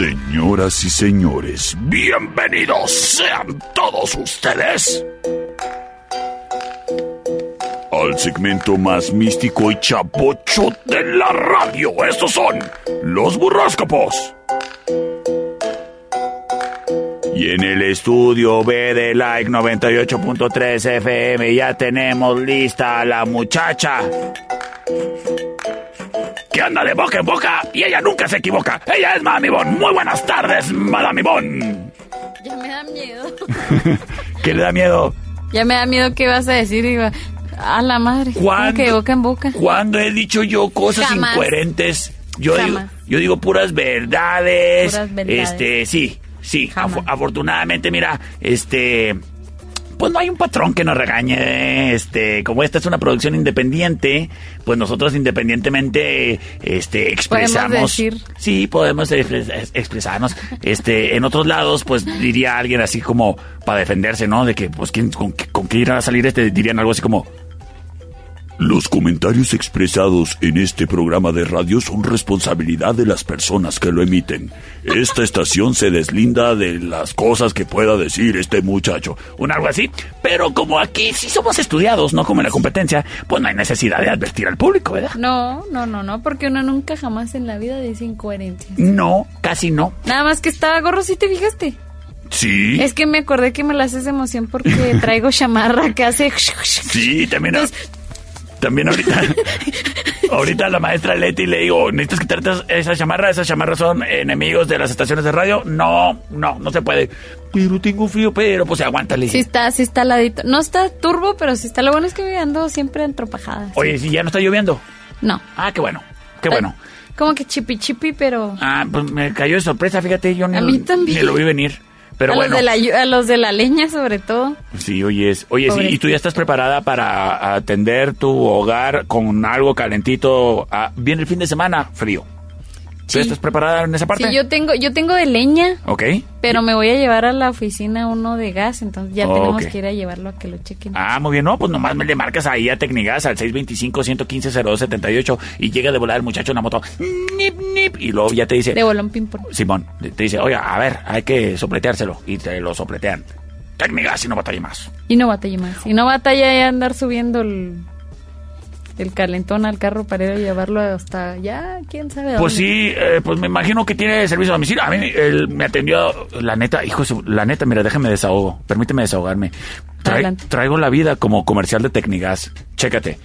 Señoras y señores, bienvenidos sean todos ustedes al segmento más místico y chapocho de la radio. Estos son los burroscopos. Y en el estudio B de Like 98.3 FM ya tenemos lista a la muchacha que anda de boca en boca y ella nunca se equivoca. Ella es Madame Ivonne. Muy buenas tardes, Madame Ivonne. Ya me da miedo. ¿Qué le da miedo? Ya me da miedo qué vas a decir. Digo, a la madre. ¿Cómo ¿Cuándo? que de boca en boca? Cuando he dicho yo cosas Jamás. incoherentes, yo digo, yo digo puras verdades. Puras verdades. Este, sí, sí. Afo- afortunadamente, mira, este, pues no hay un patrón que nos regañe. Este, como esta es una producción independiente, pues nosotros independientemente, este, expresamos. decir. Sí, podemos expres- expresarnos. Este, en otros lados, pues diría alguien así como para defenderse, ¿no? De que, pues, ¿quién, con, con qué irá a salir este? Dirían algo así como. Los comentarios expresados en este programa de radio son responsabilidad de las personas que lo emiten. Esta estación se deslinda de las cosas que pueda decir este muchacho. Un algo así. Pero como aquí sí somos estudiados, no como en la competencia, pues no hay necesidad de advertir al público, ¿verdad? No, no, no, no, porque uno nunca jamás en la vida dice incoherencias. No, casi no. Nada más que estaba gorro, ¿sí te fijaste? Sí. Es que me acordé que me la haces de emoción porque traigo chamarra que hace... Sí, también. También ahorita. ahorita la maestra Leti le digo, ¿necesitas quitarte esa chamarra? Esas chamarras son enemigos de las estaciones de radio. No, no, no se puede. Pero tengo frío, pero pues aguántale. Sí está, sí está ladito. No está turbo, pero sí está. Lo bueno es que ando siempre entropajada. Oye, si ya no está lloviendo. No. Ah, qué bueno. Qué bueno. Como que chipi chipi, pero... Ah, pues me cayó de sorpresa, fíjate, yo ni, A mí también. ni lo vi venir. Pero a, bueno. los de la, a los de la leña, sobre todo. Sí, oye, es- oye, sí, y tú ya estás preparada para atender tu hogar con algo calentito. Ah, viene el fin de semana, frío. ¿Tú Sí. estás preparada en esa parte? Sí, yo tengo, yo tengo de leña, Ok. pero me voy a llevar a la oficina uno de gas, entonces ya tenemos que ir a llevarlo a que lo chequen. Ah, muy bien, no, pues nomás me le marcas ahí a Tecnigas al 625-115-0278 y llega de volar el muchacho en la moto. Nip, nip, y luego ya te dice. De pong. Simón, te dice, oye, a ver, hay que sopleteárselo. Y te lo sopletean. Tecnigas y no batalla más. Y no batalla más. Y no batalla andar subiendo el, el calentón al carro para ir a llevarlo hasta ya, quién sabe Pues dónde. sí, eh, pues me imagino que tiene servicio a domicilio. A mí él me atendió, la neta, hijo, de su- la neta, mira, déjame desahogo, permíteme desahogarme. Traigo la vida como comercial de Tecnigas. Chécate.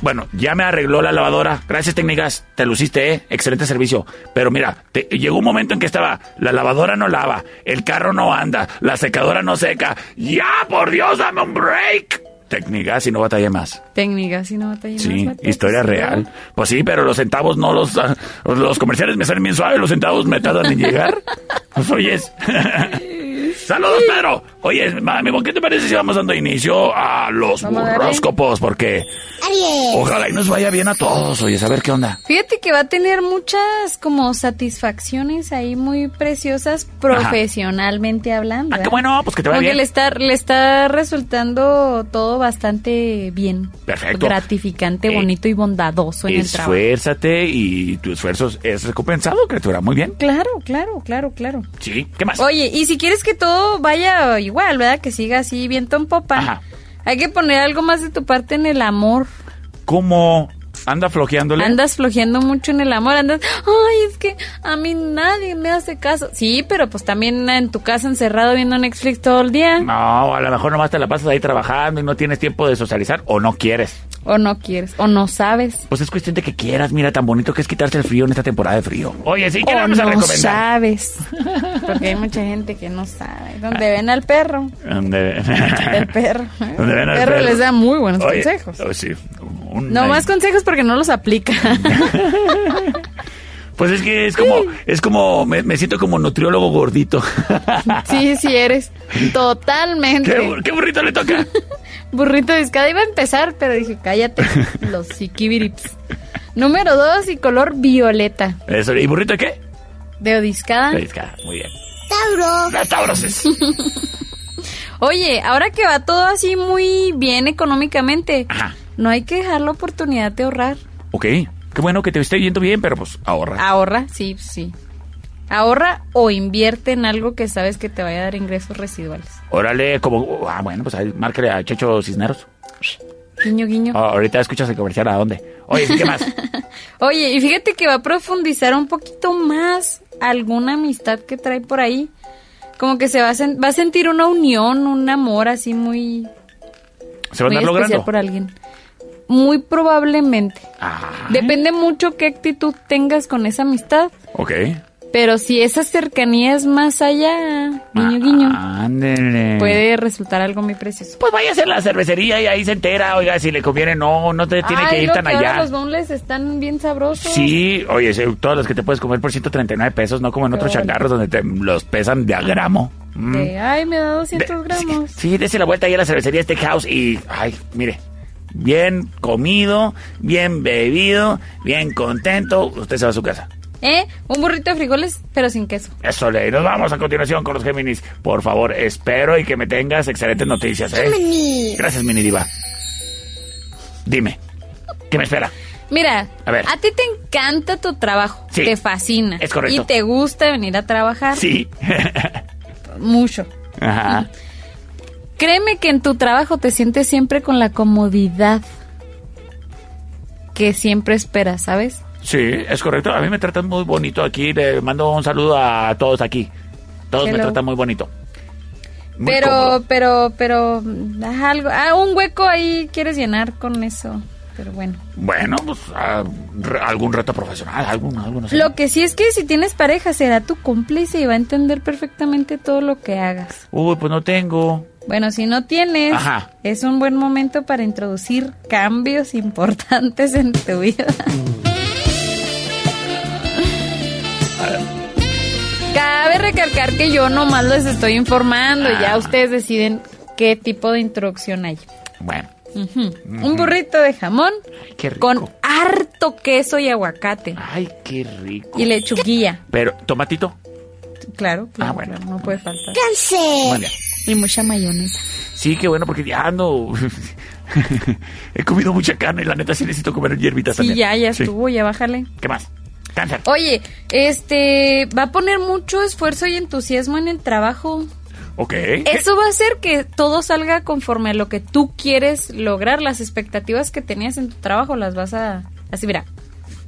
Bueno, ya me arregló la lavadora. Gracias, Tecnigas. Te luciste, ¿eh? Excelente servicio. Pero mira, te- llegó un momento en que estaba, la lavadora no lava, el carro no anda, la secadora no seca. ¡Ya, por Dios, dame un break! Tecnigas y no batallé más. Técnicas y no batalla Sí, más. batalla, historia sí, real. Pues sí, pero los centavos no los... ah, los comerciales me salen bien suaves, los centavos me tardan en llegar. Pues oyes. Saludos, Pedro. Oye, amigo, ¿qué te parece si vamos dando inicio a los horóscopos? Porque ojalá y nos vaya bien a todos. Oye, a ver qué onda. Fíjate que va a tener muchas como satisfacciones ahí muy preciosas profesionalmente hablando. Ah, qué ¿verdad? bueno, pues que te vaya bien. le está, le está resultando todo bastante bien. Perfecto. Gratificante, Eh, bonito y bondadoso en el trabajo. Esfuérzate y tu esfuerzo es recompensado, criatura. Muy bien. Claro, claro, claro, claro. Sí, ¿qué más? Oye, y si quieres que todo vaya igual, ¿verdad? Que siga así viento en popa. Hay que poner algo más de tu parte en el amor. ¿Cómo anda flojeándole? Andas flojeando mucho en el amor, andas, ay, es que a mí nadie me hace caso. Sí, pero pues también en tu casa encerrado viendo Netflix todo el día. No, a lo mejor nomás te la pasas ahí trabajando y no tienes tiempo de socializar o no quieres. O no quieres, o no sabes. Pues es cuestión de que quieras. Mira, tan bonito que es quitarse el frío en esta temporada de frío. Oye, sí, ¿qué le o vamos a no recomendar? sabes. Porque hay mucha gente que no sabe. Donde ven al perro, ¿Dónde- el perro. ¿eh? ¿Dónde ven al perro perro? les da muy buenos Oye, consejos. oh, sí. Un- No más consejos porque no los aplica. Pues es que es como, es como, me, me siento como nutriólogo gordito. Sí, sí eres. Totalmente. ¿Qué, bu- qué burrito le toca? Burrito discada iba a empezar, pero dije, cállate. Los psiquibirips. Número dos y color violeta. Eso, ¿Y burrito de qué? De odiscada. De discada, muy bien. Tauro. Las tauroses. Oye, ahora que va todo así muy bien económicamente, no hay que dejar la oportunidad de ahorrar. Ok, qué bueno que te esté yendo bien, pero pues ahorra. Ahorra, sí, sí. Ahorra o invierte en algo que sabes que te vaya a dar ingresos residuales. Órale, como, ah, bueno, pues ahí, márcale a Checho Cisneros. Guiño, guiño. Ah, ahorita escuchas el comercial a dónde. Oye, ¿sí, ¿qué más? Oye, y fíjate que va a profundizar un poquito más alguna amistad que trae por ahí. Como que se va a, sen- va a sentir una unión, un amor así muy, ¿Se va a muy especial logrando? por alguien. Muy probablemente. Depende mucho qué actitud tengas con esa amistad. ok. Pero si esa cercanía es más allá, guiño, guiño, Ándele. puede resultar algo muy precioso. Pues vaya a hacer la cervecería y ahí se entera, oiga, si le conviene, no, no te tiene que ir lo tan que ahora allá. los boneless están bien sabrosos. Sí, oye, sí, todas las que te puedes comer por 139 pesos, no como en otros changarros donde te los pesan de a gramo. Mm. De, ay, me da 200 gramos. Sí, dése la vuelta ahí a la cervecería Steakhouse y, ay, mire, bien comido, bien bebido, bien contento, usted se va a su casa. ¿Eh? Un burrito de frijoles, pero sin queso. Eso le, nos vamos a continuación con los Géminis. Por favor, espero y que me tengas excelentes noticias, ¿eh? Géminis. Gracias, Mini Diva. Dime, ¿qué me espera? Mira, A ver. ti te encanta tu trabajo. Sí, Te fascina. es correcto. Y te gusta venir a trabajar. Sí. Mucho. Ajá. Créeme que en tu trabajo te sientes siempre con la comodidad que siempre esperas, ¿sabes? Sí, es correcto. A mí me tratan muy bonito aquí. Le mando un saludo a todos aquí. Todos me tratan muy bonito. Muy pero, cómodo. pero, pero, algo, ah, un hueco ahí quieres llenar con eso. Pero bueno. Bueno, pues ah, re- algún reto profesional, algún, algo, no sé. Lo que sí es que si tienes pareja será tu cómplice y va a entender perfectamente todo lo que hagas. Uy, pues no tengo. Bueno, si no tienes, Ajá. es un buen momento para introducir cambios importantes en tu vida. Cabe recalcar que yo nomás les estoy informando, Ah. ya ustedes deciden qué tipo de introducción hay. Bueno. Un burrito de jamón qué rico. con harto queso y aguacate Ay, qué rico. y lechuguilla. Pero, tomatito. Claro, claro, Ah, bueno. claro, no puede faltar. Cáncer. Y mucha mayonesa. Sí, qué bueno, porque ya ando. He comido mucha carne y la neta sí necesito comer hierbitas Sí, también. ya, ya Sí. estuvo, ya bájale. ¿Qué más? Cáncer. Oye, este, va a poner mucho esfuerzo y entusiasmo en el trabajo. Ok. Eso va a hacer que todo salga conforme a lo que tú quieres lograr. Las expectativas que tenías en tu trabajo las vas a, así mira,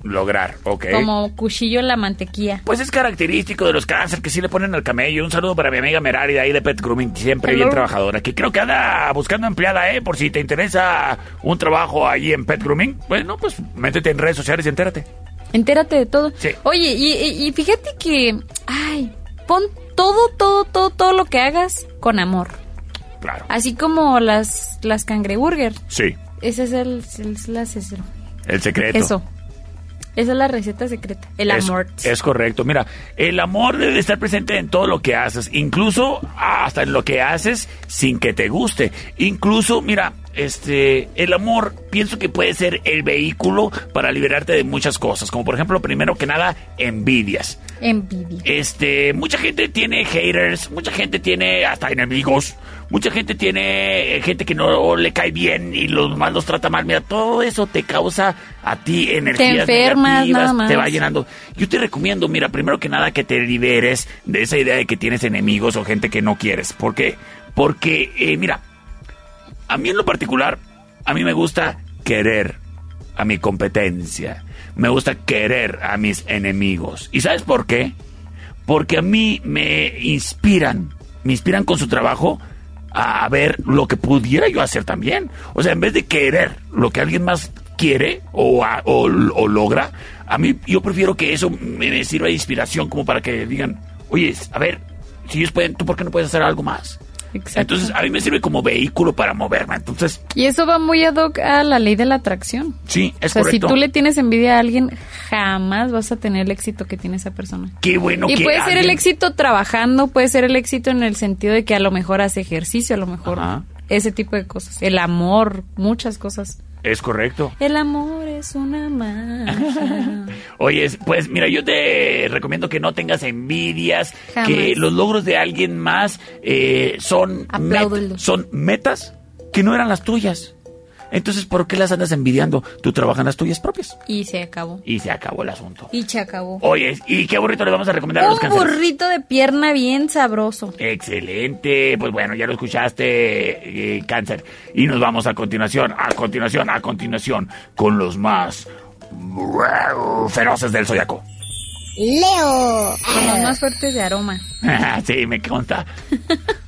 Lograr, ok. como cuchillo en la mantequilla. Pues es característico de los cáncer que sí le ponen al camello. Un saludo para mi amiga Merari de ahí de Pet Grooming, siempre Hello. bien trabajadora, que creo que anda buscando empleada, ¿eh? Por si te interesa un trabajo allí en Pet Grooming. Bueno, pues métete en redes sociales y entérate. Entérate de todo. Sí. Oye, y, y- y fíjate que, ay, pon todo, todo, todo, todo lo que hagas con amor. Claro. Así como las, las cangreburger. Sí, Ese es el, el- es- el secreto. Eso. Esa es la receta secreta. El Es- amor. Es, correcto. Mira, el amor debe estar presente en todo lo que haces, incluso hasta en lo que haces sin que te guste. Incluso, mira, este, el amor pienso que puede ser el vehículo para liberarte de muchas cosas, como por ejemplo, primero que nada, envidias. Envidia. Este, mucha gente tiene haters, mucha gente tiene hasta enemigos, mucha gente tiene eh, gente que no le cae bien y los más los trata mal. Mira, todo eso te causa a ti energías enfermas, negativas, nada más. te va llenando. Yo te recomiendo, mira, primero que nada que te liberes de esa idea de que tienes enemigos o gente que no quieres. ¿Por qué? Porque, eh, mira, a mí en lo particular, a mí me gusta querer a mi competencia. Me gusta querer a mis enemigos. ¿Y sabes por qué? Porque a mí me inspiran, me inspiran con su trabajo a ver lo que pudiera yo hacer también. O sea, en vez de querer lo que alguien más quiere o, o logra, a mí yo prefiero que eso me, me sirva de inspiración como para que digan, oye, a ver, si ellos pueden, ¿tú por qué no puedes hacer algo más? Exacto. Entonces, a mí me sirve como vehículo para moverme. Entonces, Y eso va muy ad hoc a la ley de la atracción. sí, O es sea, correcto. si tú le tienes envidia a alguien, jamás vas a tener el éxito que tiene esa persona. Qué bueno y que puede ser el éxito trabajando, puede ser el éxito en el sentido de que a lo mejor hace ejercicio, a lo mejor Ajá. ese tipo de cosas. El amor, muchas cosas. Es correcto. El amor es una magia. Oye, pues mira, yo te recomiendo que no tengas envidias, Jamás. que los logros de alguien más eh, son, met- son metas que no eran las tuyas. Entonces, ¿por qué las andas envidiando? Tú trabajas en las tuyas propias. y se acabó. Y se acabó el asunto. Y se acabó. Oye, ¿y qué burrito le vamos a recomendar a los Un burrito de pierna bien sabroso. Excelente, pues bueno, ya lo escuchaste, eh, cáncer. Y nos vamos a continuación, a continuación, a continuación, con los más feroces del zodiaco. Leo. Con los más fuertes de aroma. sí, me consta.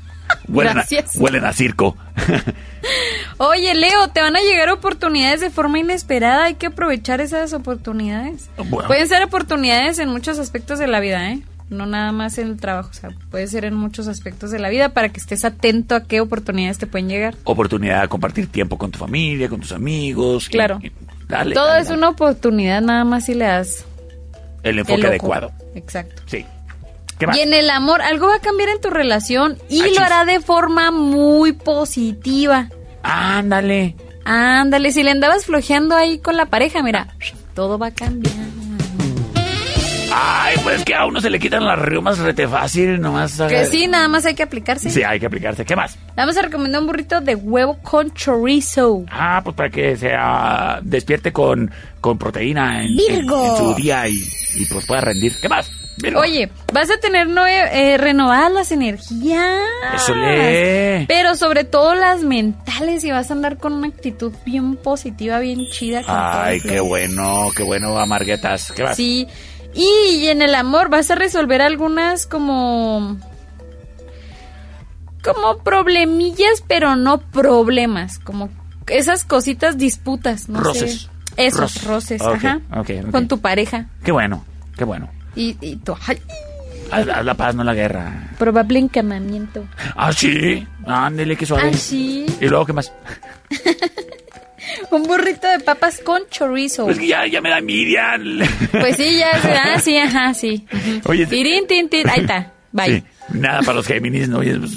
Huelen a, Gracias. huelen a circo. Oye, Leo, te van a llegar oportunidades de forma inesperada. Hay que aprovechar esas oportunidades. Bueno. Pueden ser oportunidades en muchos aspectos de la vida, ¿eh? No nada más en el trabajo. O sea, puede ser en muchos aspectos de la vida para que estés atento a qué oportunidades te pueden llegar. Oportunidad de compartir tiempo con tu familia, con tus amigos. Claro. y dale. Todo dale, es dale. una oportunidad nada más si le das El enfoque el adecuado. Exacto. Sí. ¿Qué más? Y en el amor, algo va a cambiar en tu relación y Achis. lo hará de forma muy positiva. Ándale. Ándale, si le andabas flojeando ahí con la pareja, mira, todo va a cambiar. Ay, pues que a uno se le quitan las riomas rete fácil, nomás. Que sí, nada más hay que aplicarse. Sí, hay que aplicarse. ¿Qué más? Vamos a recomendar un burrito de huevo con chorizo. Ah, pues para que se ah, despierte con, con proteína en, en- Virgo. en su día y, y, pues pueda rendir. ¿Qué más? Oye, vas a tener eh, renovadas las energías. Eso le. Pero sobre todo las mentales y vas a andar con una actitud bien positiva, bien chida. con Ay, qué bueno, qué bueno, Amarguetas. ¿Qué? Sí. Y en el amor vas a resolver algunas como como problemillas, pero no problemas, como esas cositas disputas, no Roces. sé. Esos Roces. ajá. Con tu pareja. Qué bueno, qué bueno. Y, y tu ay, Haz, haz la paz, no la guerra. probable encamamiento. Ah, sí. Ándele, qué suave. Ah, sí. ¿Y luego qué más? Un burrito de papas con chorizo. Pues que ya, ya me da envidia. Pues sí, ya, ah, sí, ajá, sí. Oye, Tirín, tin, tin. Ahí está. Bye. Sí, nada para los Géminis, ¿no? Oye, pues,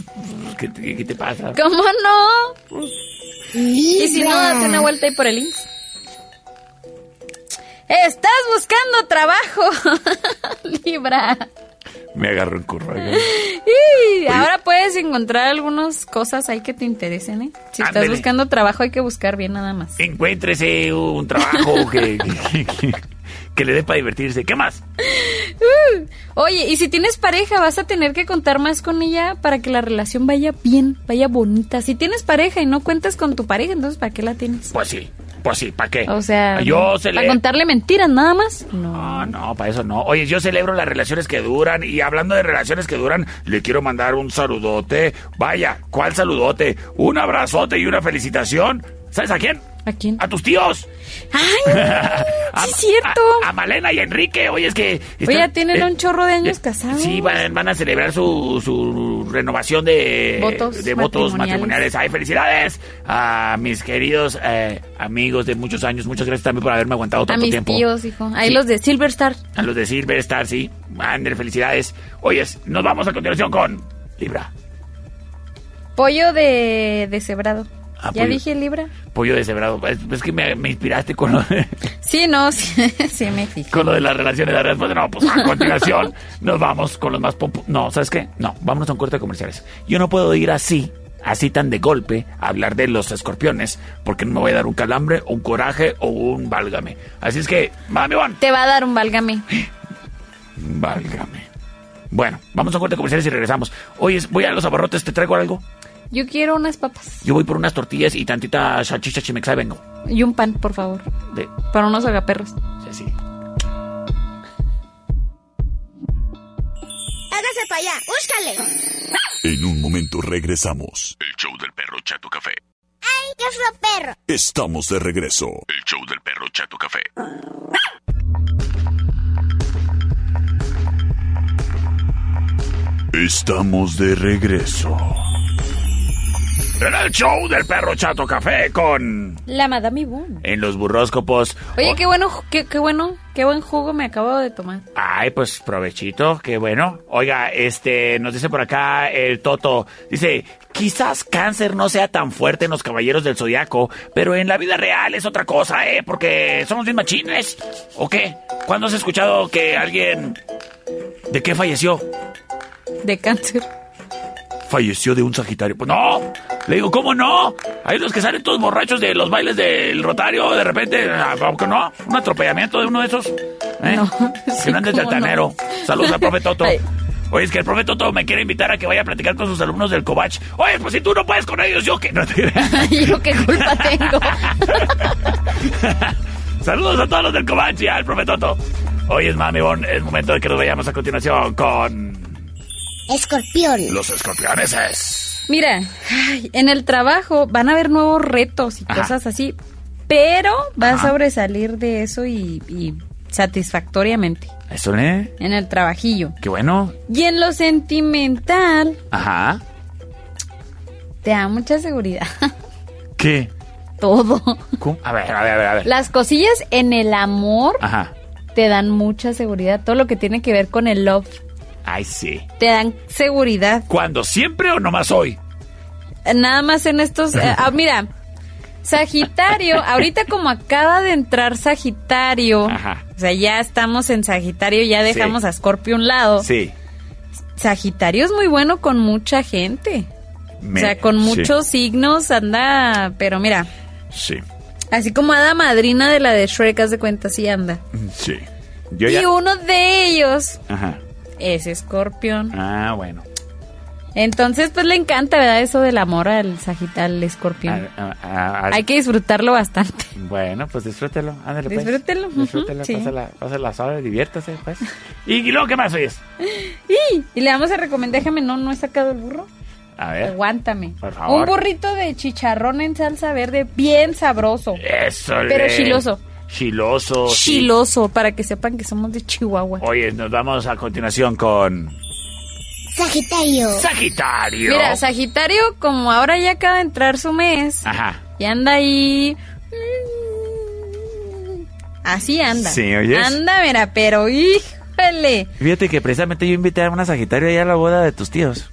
¿qué, te- qué te pasa? ¿Cómo no? Y si no, date una vuelta ahí por el Inks. Estás buscando trabajo, Libra. Me agarró en curva. Y ahora puedes encontrar algunas cosas ahí que te interesen, ¿eh? Si estás buscando trabajo, hay que buscar bien nada más. Encuéntrese un trabajo que, que, que- que le dé para divertirse. ¿Qué más? Uh, Oye, y si tienes pareja, vas a tener que contar más con ella para que la relación vaya bien, vaya bonita. Si tienes pareja y no cuentas con tu pareja, entonces ¿para qué la tienes? Pues sí, pues sí, ¿para qué? O sea, yo ¿para contarle mentiras nada más? No, no, para eso no. Oye, yo celebro las relaciones que duran y hablando de relaciones que duran, le quiero mandar un saludote. Vaya, ¿cuál saludote? Un abrazote y una felicitación. ¿Sabes a quién? ¿A quién? A tus tíos. ¡Ay! a, sí es cierto. A, a Malena y a Enrique. Oye, es que... Oye, ya tienen eh, un chorro de años casados. Sí, van, van a celebrar su, su renovación de Votos de votos matrimoniales. matrimoniales. ¡Ay, felicidades! A mis queridos eh, amigos de muchos años. Muchas gracias también por haberme aguantado A tanto mis tiempo. tíos, hijo. Ahí Sí. los de Silver Star. A los de Silver Star, sí. Ander, felicidades. Oye, nos vamos a continuación con Libra. Pollo de deshebrado. Ah, ¿Ya pollo. dije Libra? Pollo deshebrado. Es, es que me, me inspiraste con lo, de, Sí, no, sí, sí me fijo. con lo de las relaciones. La respuesta, no, pues a continuación nos vamos con los más No, ¿sabes qué? No, vámonos a un corte de comerciales. Yo no puedo ir así, así tan de golpe, a hablar de los escorpiones, porque no me voy a dar un calambre, un coraje o un válgame. Así es que, mami, van. Te va a dar un válgame. Válgame. Bueno, vamos a un corte de comerciales y regresamos. Oye, voy a los abarrotes, ¿te traigo algo? Yo quiero unas papas. Yo voy por unas tortillas y tantita salchicha chimexa y vengo. Y un pan, por favor. De, Para unos agaperros. sí, sí. Hágase para allá, búscale. En un momento regresamos. El show del perro Chato Café. ¡Ay, qué feo perro! Estamos de regreso. El show del perro Chato Café. Estamos de regreso. En el show del perro Chato Café con... La Madame Yvonne. En los burróscopos. Oye, qué bueno, qué, qué bueno, qué buen jugo me acabo de tomar. Ay, pues provechito, qué bueno. Oiga, este, nos dice por acá el Toto, dice, quizás cáncer no sea tan fuerte en los caballeros del zodiaco, pero en la vida real es otra cosa, ¿eh? Porque somos bien machines. ¿O qué? ¿Cuándo has escuchado que alguien... ¿De qué falleció? De cáncer. Falleció de un sagitario. Pues no. Le digo, ¿cómo no? Hay los que salen todos borrachos de los bailes del rotario, de repente, ¿cómo no? Un atropellamiento de uno de esos. ¿eh? No. Saludos al profe Toto. Ay. Oye, es que el profe Toto me quiere invitar a que vaya a platicar con sus alumnos del Covach. Oye, pues si tú no puedes con ellos, yo que no te. Yo qué culpa tengo. Saludos a todos los del Covach y al profe Toto. Hoy es Mami Bon, es momento de que nos vayamos a continuación con Escorpión. los escorpioneses. Mira, ay, en el trabajo van a haber nuevos retos y Ajá. cosas así, pero vas Ajá. a sobresalir de eso y, y satisfactoriamente Eso, ¿eh? en el trabajillo. Qué bueno. Y en lo sentimental, Ajá. te da mucha seguridad. ¿Qué? Todo. ¿Cómo? A ver, a ver, a ver. a ver. Las cosillas en el amor Ajá. te dan mucha seguridad. Todo lo que tiene que ver con el love Ay, sí. te dan seguridad. ¿Cuándo? ¿Siempre o nomás hoy? Nada más en estos. eh, ah, mira, Sagitario, ahorita como acaba de entrar Sagitario, Ajá. o sea, ya estamos en Sagitario, ya dejamos Sí. a Scorpio a un lado. Sí. Sagitario es muy bueno con mucha gente. Me- o sea, con sí. muchos signos anda, pero mira, Sí. así como hada madrina de la de Shrek, haz de cuenta, sí anda. Sí. Yo y ya. uno de ellos Ajá. Es Escorpión. Ah, bueno. Entonces, pues le encanta, ¿verdad? Eso del amor al Sagitario, al Escorpión. Hay que disfrutarlo bastante. Bueno, pues disfrútelo. Ándale, pues. Disfrútelo, ujú, Disfrútelo, sí. pásala, pásala suave, diviértase, pues. ¿Y, y luego qué más oyes? Y, y le vamos a recomendar, déjame, no, no he sacado el burro. A ver. Aguántame. Por favor. Un burrito de chicharrón en salsa verde, bien sabroso. Eso, Pero le- chiloso. Chiloso. sí. Para que sepan que somos de Chihuahua. Oye, nos vamos a continuación con. Sagitario. Sagitario. Mira, Sagitario, como ahora ya acaba de entrar su mes, Ajá. y anda ahí. Así anda. Sí, ¿oyes? Anda, mira, pero híjole. Fíjate que precisamente yo invité a una Sagitario allá a la boda de tus tíos.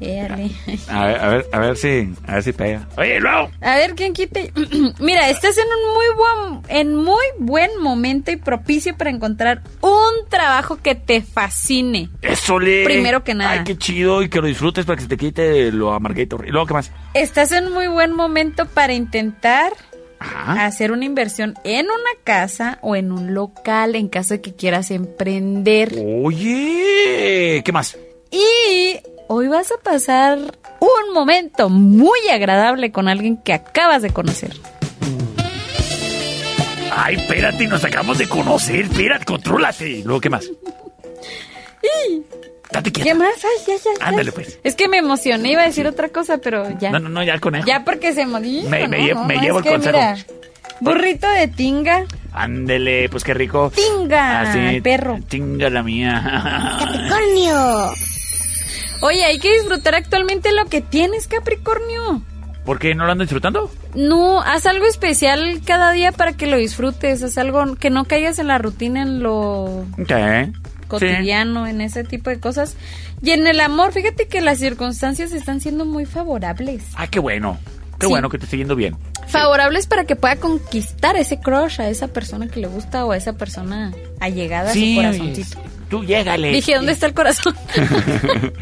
Éale. A ver, a ver, a ver si, a ver si pega. Oye, luego. A ver, ¿quién quite? Mira, estás en un muy buen, en muy buen momento y propicio para encontrar un trabajo que te fascine. Eso le. Primero que nada. Ay, qué chido y que lo disfrutes para que se te quite lo amarguito. Y luego, ¿qué más? Estás en muy buen momento para intentar Ajá. hacer una inversión en una casa o en un local en caso de que quieras emprender. Oye, ¿qué más? Y hoy vas a pasar un momento muy agradable con alguien que acabas de conocer. Ay, espérate, nos acabamos de conocer. Espérate, contrólate. ¿Y luego qué más? Y Date ¿Qué más? Ay, ya, ya, ya. Ándale, pues. Es que me emocioné, iba a decir otra cosa, pero ya. No, no, no, ya el conejo. Ya porque se modifica. Me- me ¿no? lle- No, me no, llevo el que, consejo. mira, burrito de tinga. Ándele, pues qué rico. Tinga, Así, perro. Tinga la mía. Capricornio. Oye, hay que disfrutar actualmente lo que tienes, Capricornio. ¿Por qué no lo ando disfrutando? No, haz algo especial cada día para que lo disfrutes. Haz algo que no caigas en la rutina, en lo cotidiano, en ese tipo de cosas. Y en el amor, fíjate que las circunstancias están siendo muy favorables. Ah, qué bueno. Qué Sí. bueno que te esté yendo bien. Favorables para que pueda conquistar ese crush a esa persona que le gusta o a esa persona allegada a su corazoncito. Tú llégale. Dije, ¿dónde está el corazón?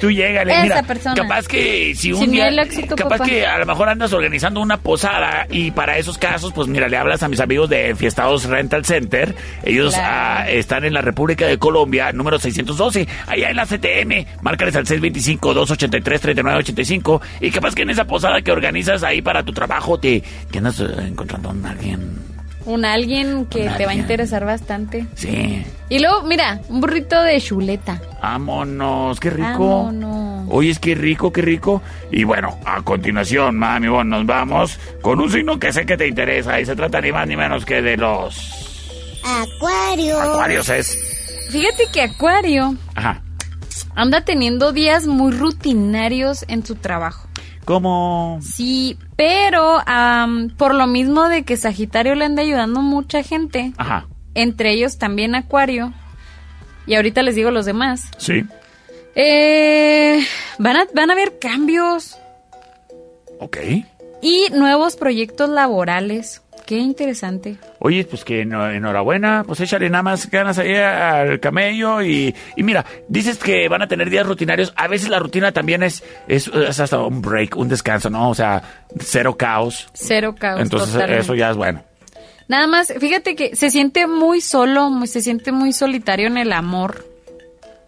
Tú llégale. Esa Mira, persona. capaz que si un Sin día... éxito, capaz papá. que a lo mejor andas organizando una posada y para esos casos, pues mira, le hablas a mis amigos de Fiestados Rental Center. Ellos Claro. ah, están en la República de Colombia, número 612, allá en la CTM. Márcales al 625-283-3985 y capaz que en esa posada que organizas ahí para tu trabajo te, te andas eh, encontrando a alguien... Un alguien que Un te va a interesar bastante. Sí. Y luego, mira, un burrito de chuleta. Vámonos, qué rico. Vámonos. Oye, es que rico, qué rico. Y bueno, a continuación, mami, bueno, nos vamos con un signo que sé que te interesa y se trata ni más ni menos que de los Acuario. acuarios es. Fíjate que Acuario Ajá. anda teniendo días muy rutinarios en su trabajo. ¿Cómo? Sí, pero por lo mismo de que Sagitario le anda ayudando mucha gente, Ajá. entre ellos también Acuario, y ahorita les digo los demás, Sí. eh, van, a, van a haber cambios Ok. y nuevos proyectos laborales. Qué interesante. Oye, pues que enhorabuena, pues échale nada más ganas ahí al camello y, y mira, dices que van a tener días rutinarios, a veces la rutina también es, es, es hasta un break, un descanso, ¿no? O sea, cero caos. Cero caos. Entonces totalmente. eso ya es bueno. Nada más, fíjate que se siente muy solo, muy, se siente muy solitario en el amor.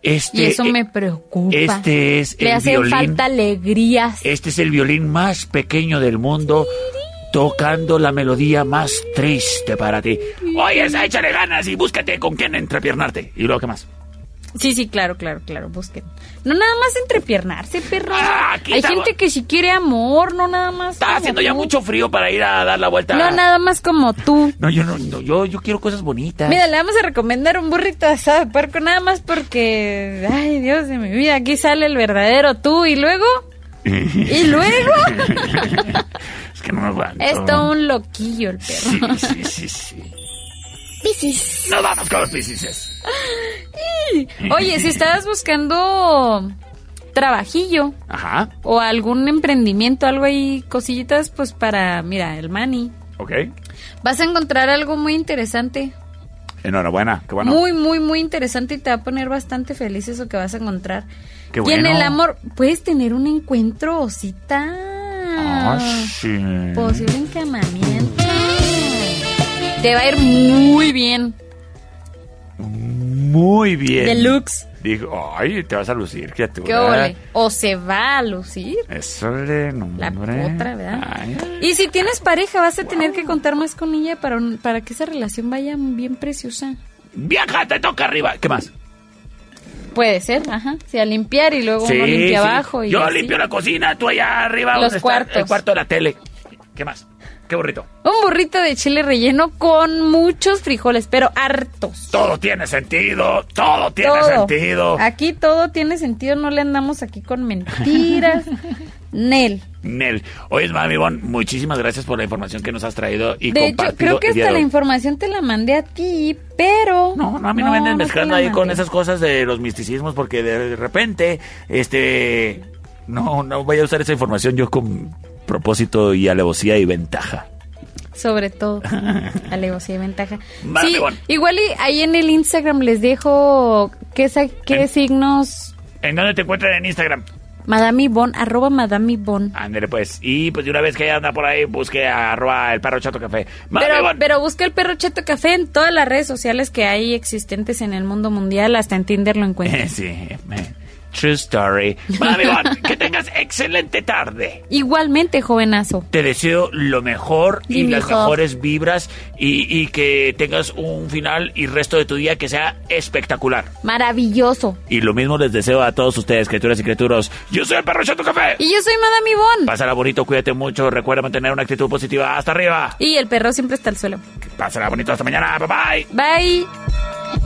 Este, y eso eh, me preocupa. Este es Le el hacen violín. falta alegrías. Este es el violín más pequeño del mundo, tocando la melodía más triste para ti. Oye, esa, échale ganas y búscate con quién entrepiernarte. ¿Y luego qué más? Sí, sí, claro, claro, claro, busquen. No nada más entrepiernarse, perro. aquí Hay gente que si quiere amor, no nada más. Está haciendo ya mucho frío para ir a dar la vuelta. No, nada más como tú. No, yo no, no, yo, yo quiero cosas bonitas. Mira, le vamos a recomendar un burrito asado de puerco nada más porque, ay, Dios de mi vida, aquí sale el verdadero tú y luego, y luego, es que no aguanto. es todo un loquillo el perro. Sí, sí, sí, sí. Piscis. Nos vamos con los piscises. Oye, si estabas buscando trabajillo Ajá, o algún emprendimiento, algo ahí, cosillitas, pues para, mira, el money. ok. Vas a encontrar algo muy interesante. Enhorabuena, qué bueno. Muy, muy, muy interesante y te va a poner bastante feliz eso que vas a encontrar. Qué Y en bueno. el amor, puedes tener un encuentro cita. Ah, sí. Posible encamamiento. Te va a ir muy bien. Muy bien. Deluxe. Dijo, ay, te vas a lucir, criatura. ¿Qué ole? O se va a lucir. Eso le La otra, ¿verdad? Ay. Y si tienes pareja, vas a tener que contar más con ella para, un- para que esa relación vaya bien preciosa. Viaja, te toca arriba. ¿Qué más? Puede ser, ajá. Sí, a limpiar y luego uno limpia sí. abajo. Y Yo así. limpio la cocina, tú allá arriba. Los está cuartos. El cuarto de la tele. ¿Qué más? ¿Qué burrito? Un burrito de chile relleno con muchos frijoles, pero hartos. Todo tiene sentido, todo tiene Todo. sentido. Aquí todo tiene sentido, no le andamos aquí con mentiras. Nel. Nel. Oye, mami Bon, muchísimas gracias por la información que nos has traído y De hecho, creo que hasta la información te la mandé a ti, pero... No, no, a mí no, me anden mezclando la ahí con esas cosas de los misticismos porque de repente, este, no, no voy a usar esa información yo con propósito y alevosía y ventaja. Sobre todo, alevosía y ventaja. Vale, sí, bueno. igual y ahí en el Instagram les dejo qué, qué signos... ¿En dónde te encuentran en Instagram? Madame Ivonne, arroba Madame Ivonne. Ándale pues. Y pues de una vez que anda por ahí, busque a arroba el perro chato café. Pero, pero busca el perro Cheto Café en todas las redes sociales que hay existentes en el mundo mundial, hasta en Tinder lo encuentras. Sí, me- true story. Mami que tengas excelente tarde. Igualmente, jovenazo. Te deseo lo mejor y Y las mejor. mejores vibras y, y que tengas un final y resto de tu día que sea espectacular. Maravilloso. Y lo mismo les deseo a todos ustedes, criaturas y criaturas. Yo soy el perro Chato Café. Y yo soy Madame Ivonne. Pásala bonito, cuídate mucho, recuerda mantener una actitud positiva. Hasta arriba. Y el perro siempre está al suelo. Pásala bonito, hasta mañana. Bye bye. Bye.